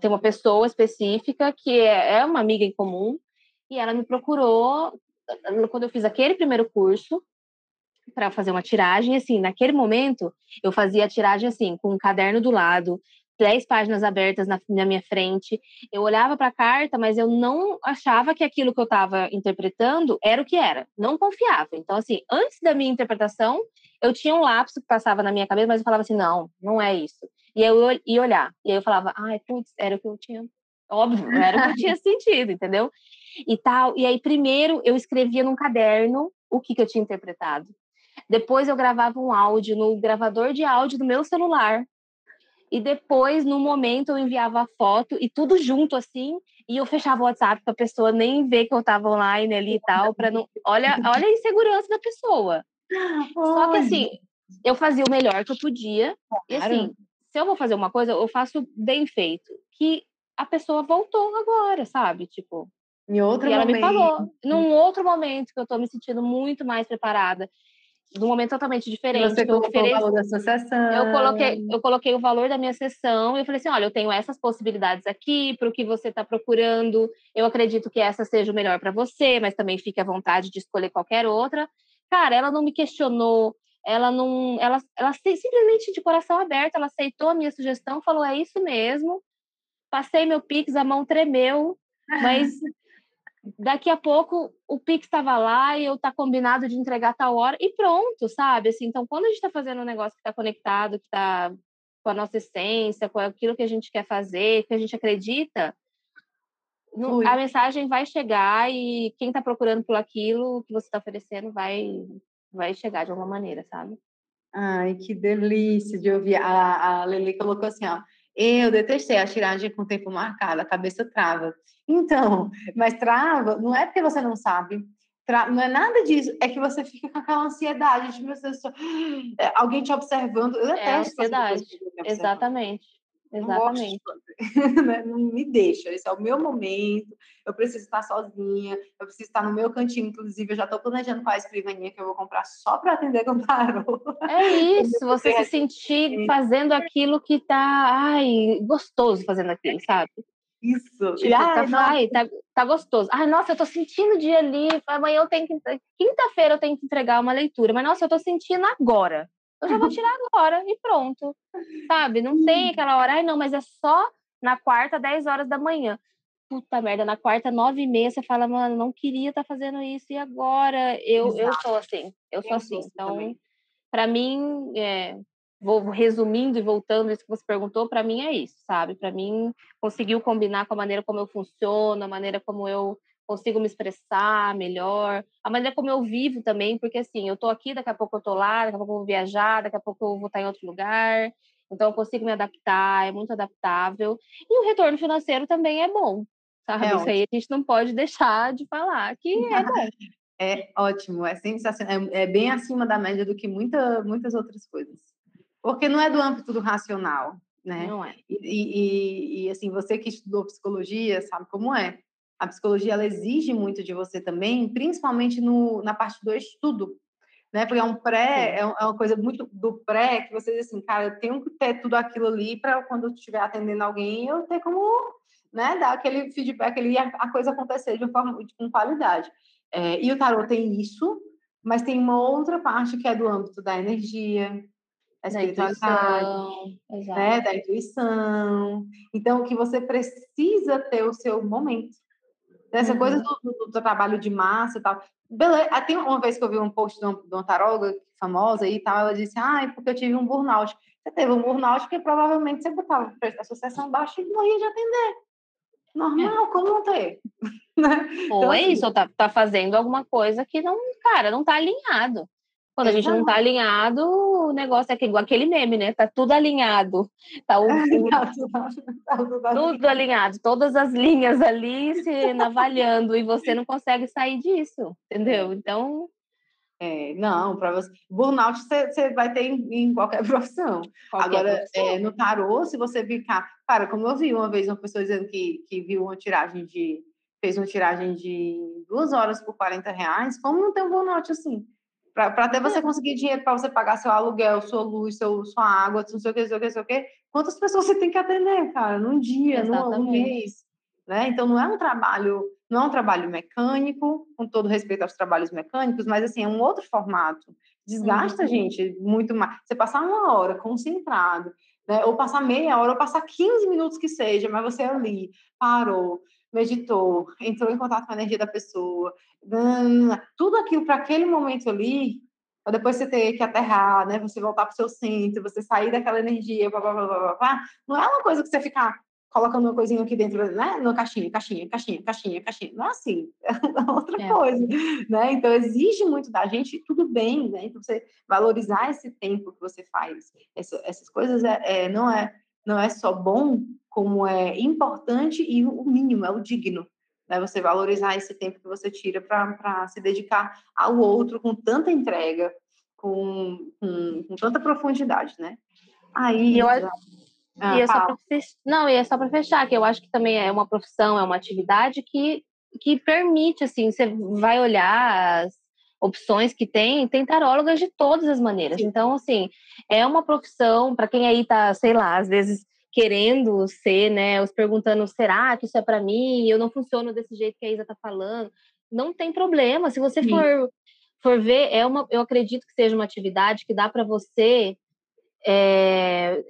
tem uma pessoa específica que é, é uma amiga em comum e ela me procurou quando eu fiz aquele primeiro curso para fazer uma tiragem, assim, naquele momento eu fazia a tiragem assim, com um caderno do lado, dez páginas abertas na, na minha frente. Eu olhava para a carta, mas eu não achava que aquilo que eu estava interpretando era o que era. Não confiava. Então, assim, antes da minha interpretação, eu tinha um lapso que passava na minha cabeça, mas eu falava assim: não, não é isso. E eu ia olhar. E aí eu falava: ai, putz, era o que eu tinha. Óbvio, era o que eu tinha sentido, entendeu? E tal. E aí, primeiro, eu escrevia num caderno o que, que eu tinha interpretado. Depois eu gravava um áudio no gravador de áudio do meu celular e depois, no momento, eu enviava a foto e tudo junto assim, e eu fechava o WhatsApp para a pessoa nem ver que eu estava online ali e tal, para não. Olha, olha a insegurança da pessoa. Só que assim, eu fazia o melhor que eu podia. E assim, se eu vou fazer uma coisa, eu faço bem feito. Que a pessoa voltou agora, sabe? Tipo. Em outro e momento. ela me falou. Num outro momento que eu tô me sentindo muito mais preparada. Num momento totalmente diferente. Você colocou ofereço, o valor da sua sessão. Eu coloquei, eu coloquei o valor da minha sessão e eu falei assim: olha, eu tenho essas possibilidades aqui para o que você está procurando. Eu acredito que essa seja o melhor para você, mas também fique à vontade de escolher qualquer outra. Cara, ela não me questionou, ela não. Ela, ela simplesmente de coração aberto, ela aceitou a minha sugestão, falou: é isso mesmo. Passei meu Pix, a mão tremeu, mas daqui a pouco o Pix estava lá e eu tá combinado de entregar tal hora e pronto, sabe? Assim, então, quando a gente está fazendo um negócio que está conectado, que está com a nossa essência, com aquilo que a gente quer fazer, que a gente acredita, Ui. a mensagem vai chegar e quem está procurando por aquilo que você está oferecendo vai, vai chegar de alguma maneira, sabe? Ai, que delícia de ouvir. A, a Lili colocou assim, ó. Eu detestei a tiragem com tempo marcado, a cabeça trava. Então, mas trava não é porque você não sabe, tra... não é nada disso, é que você fica com aquela ansiedade de meu Deus, é, alguém te observando. Eu é detesto é ansiedade, exatamente. Exatamente. Não, né? não me deixa, esse é o meu momento, eu preciso estar sozinha, eu preciso estar no meu cantinho, inclusive eu já estou planejando qual a escrivaninha que eu vou comprar só para atender com tarô. É isso, você se sentir fazendo aquilo que está, ai, gostoso fazendo aquilo, sabe? Isso. Tipo, ai, tá, ai, tá, tá gostoso. Ai, nossa, eu tô sentindo o dia ali. Amanhã eu tenho que. Quinta-feira eu tenho que entregar uma leitura. Mas, nossa, eu tô sentindo agora. Eu já vou tirar agora e pronto. Sabe? Não tem aquela hora. Ai, não, mas é só na quarta, 10 horas da manhã. Puta merda, na quarta, nove e meia, você fala, mano, não queria estar tá fazendo isso, e agora? Eu, eu sou assim, eu sou eu assim. Sou então, para mim, é, vou resumindo e voltando isso que você perguntou, para mim é isso, sabe? Para mim, conseguiu combinar com a maneira como eu funciono, a maneira como eu consigo me expressar melhor, a maneira como eu vivo também, porque assim, eu tô aqui, daqui a pouco eu tô lá, daqui a pouco eu vou viajar, daqui a pouco eu vou estar em outro lugar, então eu consigo me adaptar, é muito adaptável. E o retorno financeiro também é bom, sabe? É Isso aí a gente não pode deixar de falar que é bom. É ótimo, é sensacional, é, é bem acima da média do que muita, muitas outras coisas. Porque não é do âmbito do racional, né? Não é. E, e, e, assim, você que estudou psicologia sabe como é. A psicologia ela exige muito de você também, principalmente no, na parte do estudo, né? Porque é um pré, é, é, uma coisa muito do pré que você diz assim, cara, eu tenho que ter tudo aquilo ali para quando eu estiver atendendo alguém eu ter como, né, dar aquele feedback ali a, coisa acontecer de uma forma com qualidade. É, e o tarot tem isso, mas tem uma outra parte que é do âmbito da energia, da espiritualidade, né, da intuição. Então, que você precisa ter o seu momento. Essa uhum. coisa do, do, do, trabalho de massa e tal. Beleza. Ah, tem uma vez que eu vi um post de uma, de uma taróloga famosa e tal, ela disse, ah, porque eu tive um burnout. Você teve um burnout porque provavelmente você botava a associação baixa e morria de atender. Normal, é. como não ter? Né? Ou então, é assim, isso, ou tá, tá fazendo alguma coisa que não, cara, não tá alinhado. Quando a gente não tá alinhado, o negócio é que igual aquele meme, né? Tá tudo alinhado. Tá, o, tá tudo alinhado, todas as linhas ali se navalhando e você não consegue sair disso, entendeu? Então, é, não, para você. Burnout você, você, vai ter em, em qualquer profissão. Qualquer Agora, profissão. É, no tarô, se você ficar. Cara, como eu vi uma vez uma pessoa dizendo que, que viu uma tiragem de. fez uma tiragem de duas horas por 40 reais, como não tem um burnout assim? Para até você conseguir dinheiro para você pagar seu aluguel, sua luz, seu, sua água, não sei o que, não sei o que, não sei o que. Quantas pessoas você tem que atender, cara, num dia, num, mês? Né? Então, não é um trabalho, não é um trabalho mecânico, com todo respeito aos trabalhos mecânicos, mas assim, é um outro formato. Desgasta uhum. a gente muito mais. Você passar uma hora concentrado, né? ou passar meia hora, ou passar 15 minutos que seja, mas você ali parou, meditou, entrou em contato com a energia da pessoa, tudo aquilo para aquele momento ali, para depois você ter que aterrar, né? Você voltar para o seu centro, você sair daquela energia, blá, blá, blá, blá, blá, não é uma coisa que você ficar colocando uma coisinha aqui dentro, né? No caixinha, caixinha, caixinha, caixinha, caixinha. Não é assim, é outra é. coisa, né? Então, exige muito da gente, tudo bem, né? Então, você valorizar esse tempo que você faz, essa, essas coisas, é, é, não, é, não é só bom, como é importante e o mínimo, é o digno. Né? Você valorizar esse tempo que você tira para se dedicar ao outro com tanta entrega, com, com, com tanta profundidade, né? Aí, eu, ah, e é só pra, não, e é só para fechar, que eu acho que também é uma profissão, é uma atividade que, que permite, assim, você vai olhar as opções que tem, tem tarólogas de todas as maneiras. Sim. Então, assim, é uma profissão, para quem aí tá, sei lá, às vezes querendo ser, né, os perguntando, será que isso é para mim? Eu não funciono desse jeito que a Isa tá falando. Não tem problema, se você for for ver, é uma, eu acredito que seja uma atividade que dá para você é,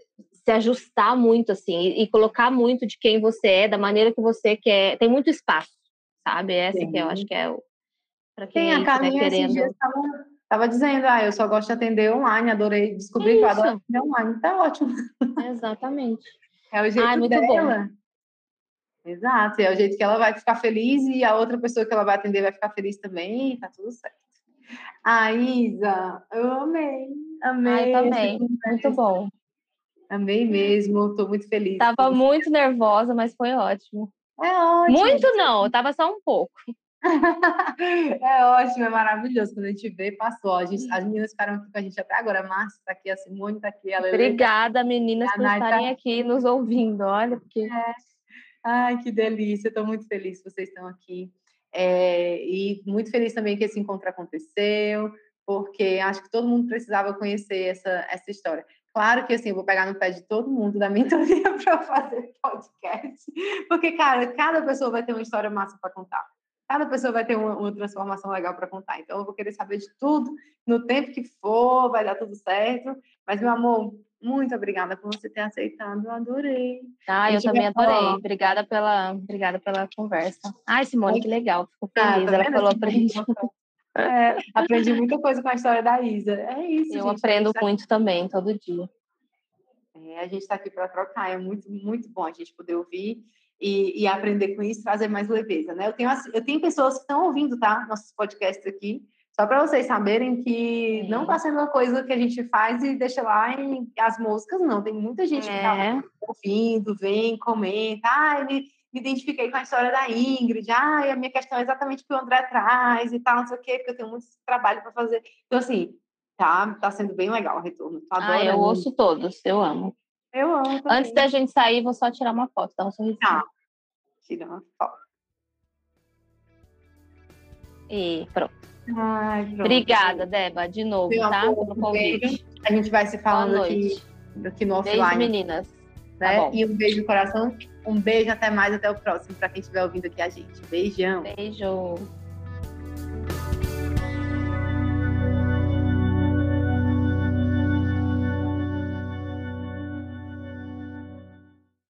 se ajustar muito, assim, e, e, colocar muito de quem você é, da maneira que você quer. Tem muito espaço, sabe? Essa Sim. que eu acho que é o. Para quem Sim, a Carminha querendo. Estava dizendo, ah, eu só gosto de atender online, adorei descobrir é que eu adoro atender online. Tá ótimo. Exatamente. É o jeito Ai, muito dela. Bom. Exato, é o jeito que ela vai ficar feliz e a outra pessoa que ela vai atender vai ficar feliz também, tá tudo certo. A Isa, eu amei, amei. Ai, também, muito bom. Amei mesmo, estou muito feliz. Tava muito nervosa, mas foi ótimo. É ótimo. Muito não, tava só um pouco. é ótimo, é maravilhoso. Quando a gente vê, passou. A gente, as meninas ficaram aqui com a gente até agora. A Márcia está aqui, a Simone está aqui. A Obrigada, meninas, por tá estarem tá... aqui nos ouvindo. Olha, porque. É. Ai, que delícia. Estou muito feliz que vocês estão aqui. É, e muito feliz também que esse encontro aconteceu, porque acho que todo mundo precisava conhecer essa, essa história. Claro que assim, eu vou pegar no pé de todo mundo da mentoria para fazer podcast, porque, cara, cada pessoa vai ter uma história massa para contar. Cada pessoa vai ter uma, uma transformação legal para contar. Então, eu vou querer saber de tudo, no tempo que for, vai dar tudo certo. Mas, meu amor, muito obrigada por você ter aceitado, eu adorei. Ah, eu também adorei. Falar. Obrigada pela, obrigada pela conversa. Ai, Simone, que legal. Fico ah, feliz. Ah, tá Ela falou pra gente. É, aprendi muita coisa com a história da Isa. É isso. Eu gente, aprendo tá muito também, todo dia. É, a gente está aqui para trocar, é muito, muito bom a gente poder ouvir e, e, aprender com isso, trazer mais leveza, né? Eu tenho, eu tenho pessoas que estão ouvindo, tá? Nossos podcasts aqui, só para vocês saberem que não está sendo uma coisa que a gente faz e deixa lá em as moscas, não. Tem muita gente que está é. ouvindo, vem, comenta. Ah, me, me identifiquei com a história da Ingrid. Ah, a minha questão é exatamente o que o André traz e tal, não sei o quê, porque eu tenho muito trabalho para fazer. Então, assim, tá, tá sendo bem legal o retorno. Tô ah, eu ouço todos, eu amo. Eu amo. Também. Antes da gente sair, vou só tirar uma foto, dar um sorriso. Tá, tira uma foto. E pronto. Ai, Obrigada, Deba, de novo, Meu tá? Amor, Pelo convite. A gente vai se falando aqui, aqui no offline. Beijo, meninas. Né? Tá e um beijo no coração. Um beijo, até mais, até o próximo, para quem estiver ouvindo aqui a gente. Beijão. Beijo.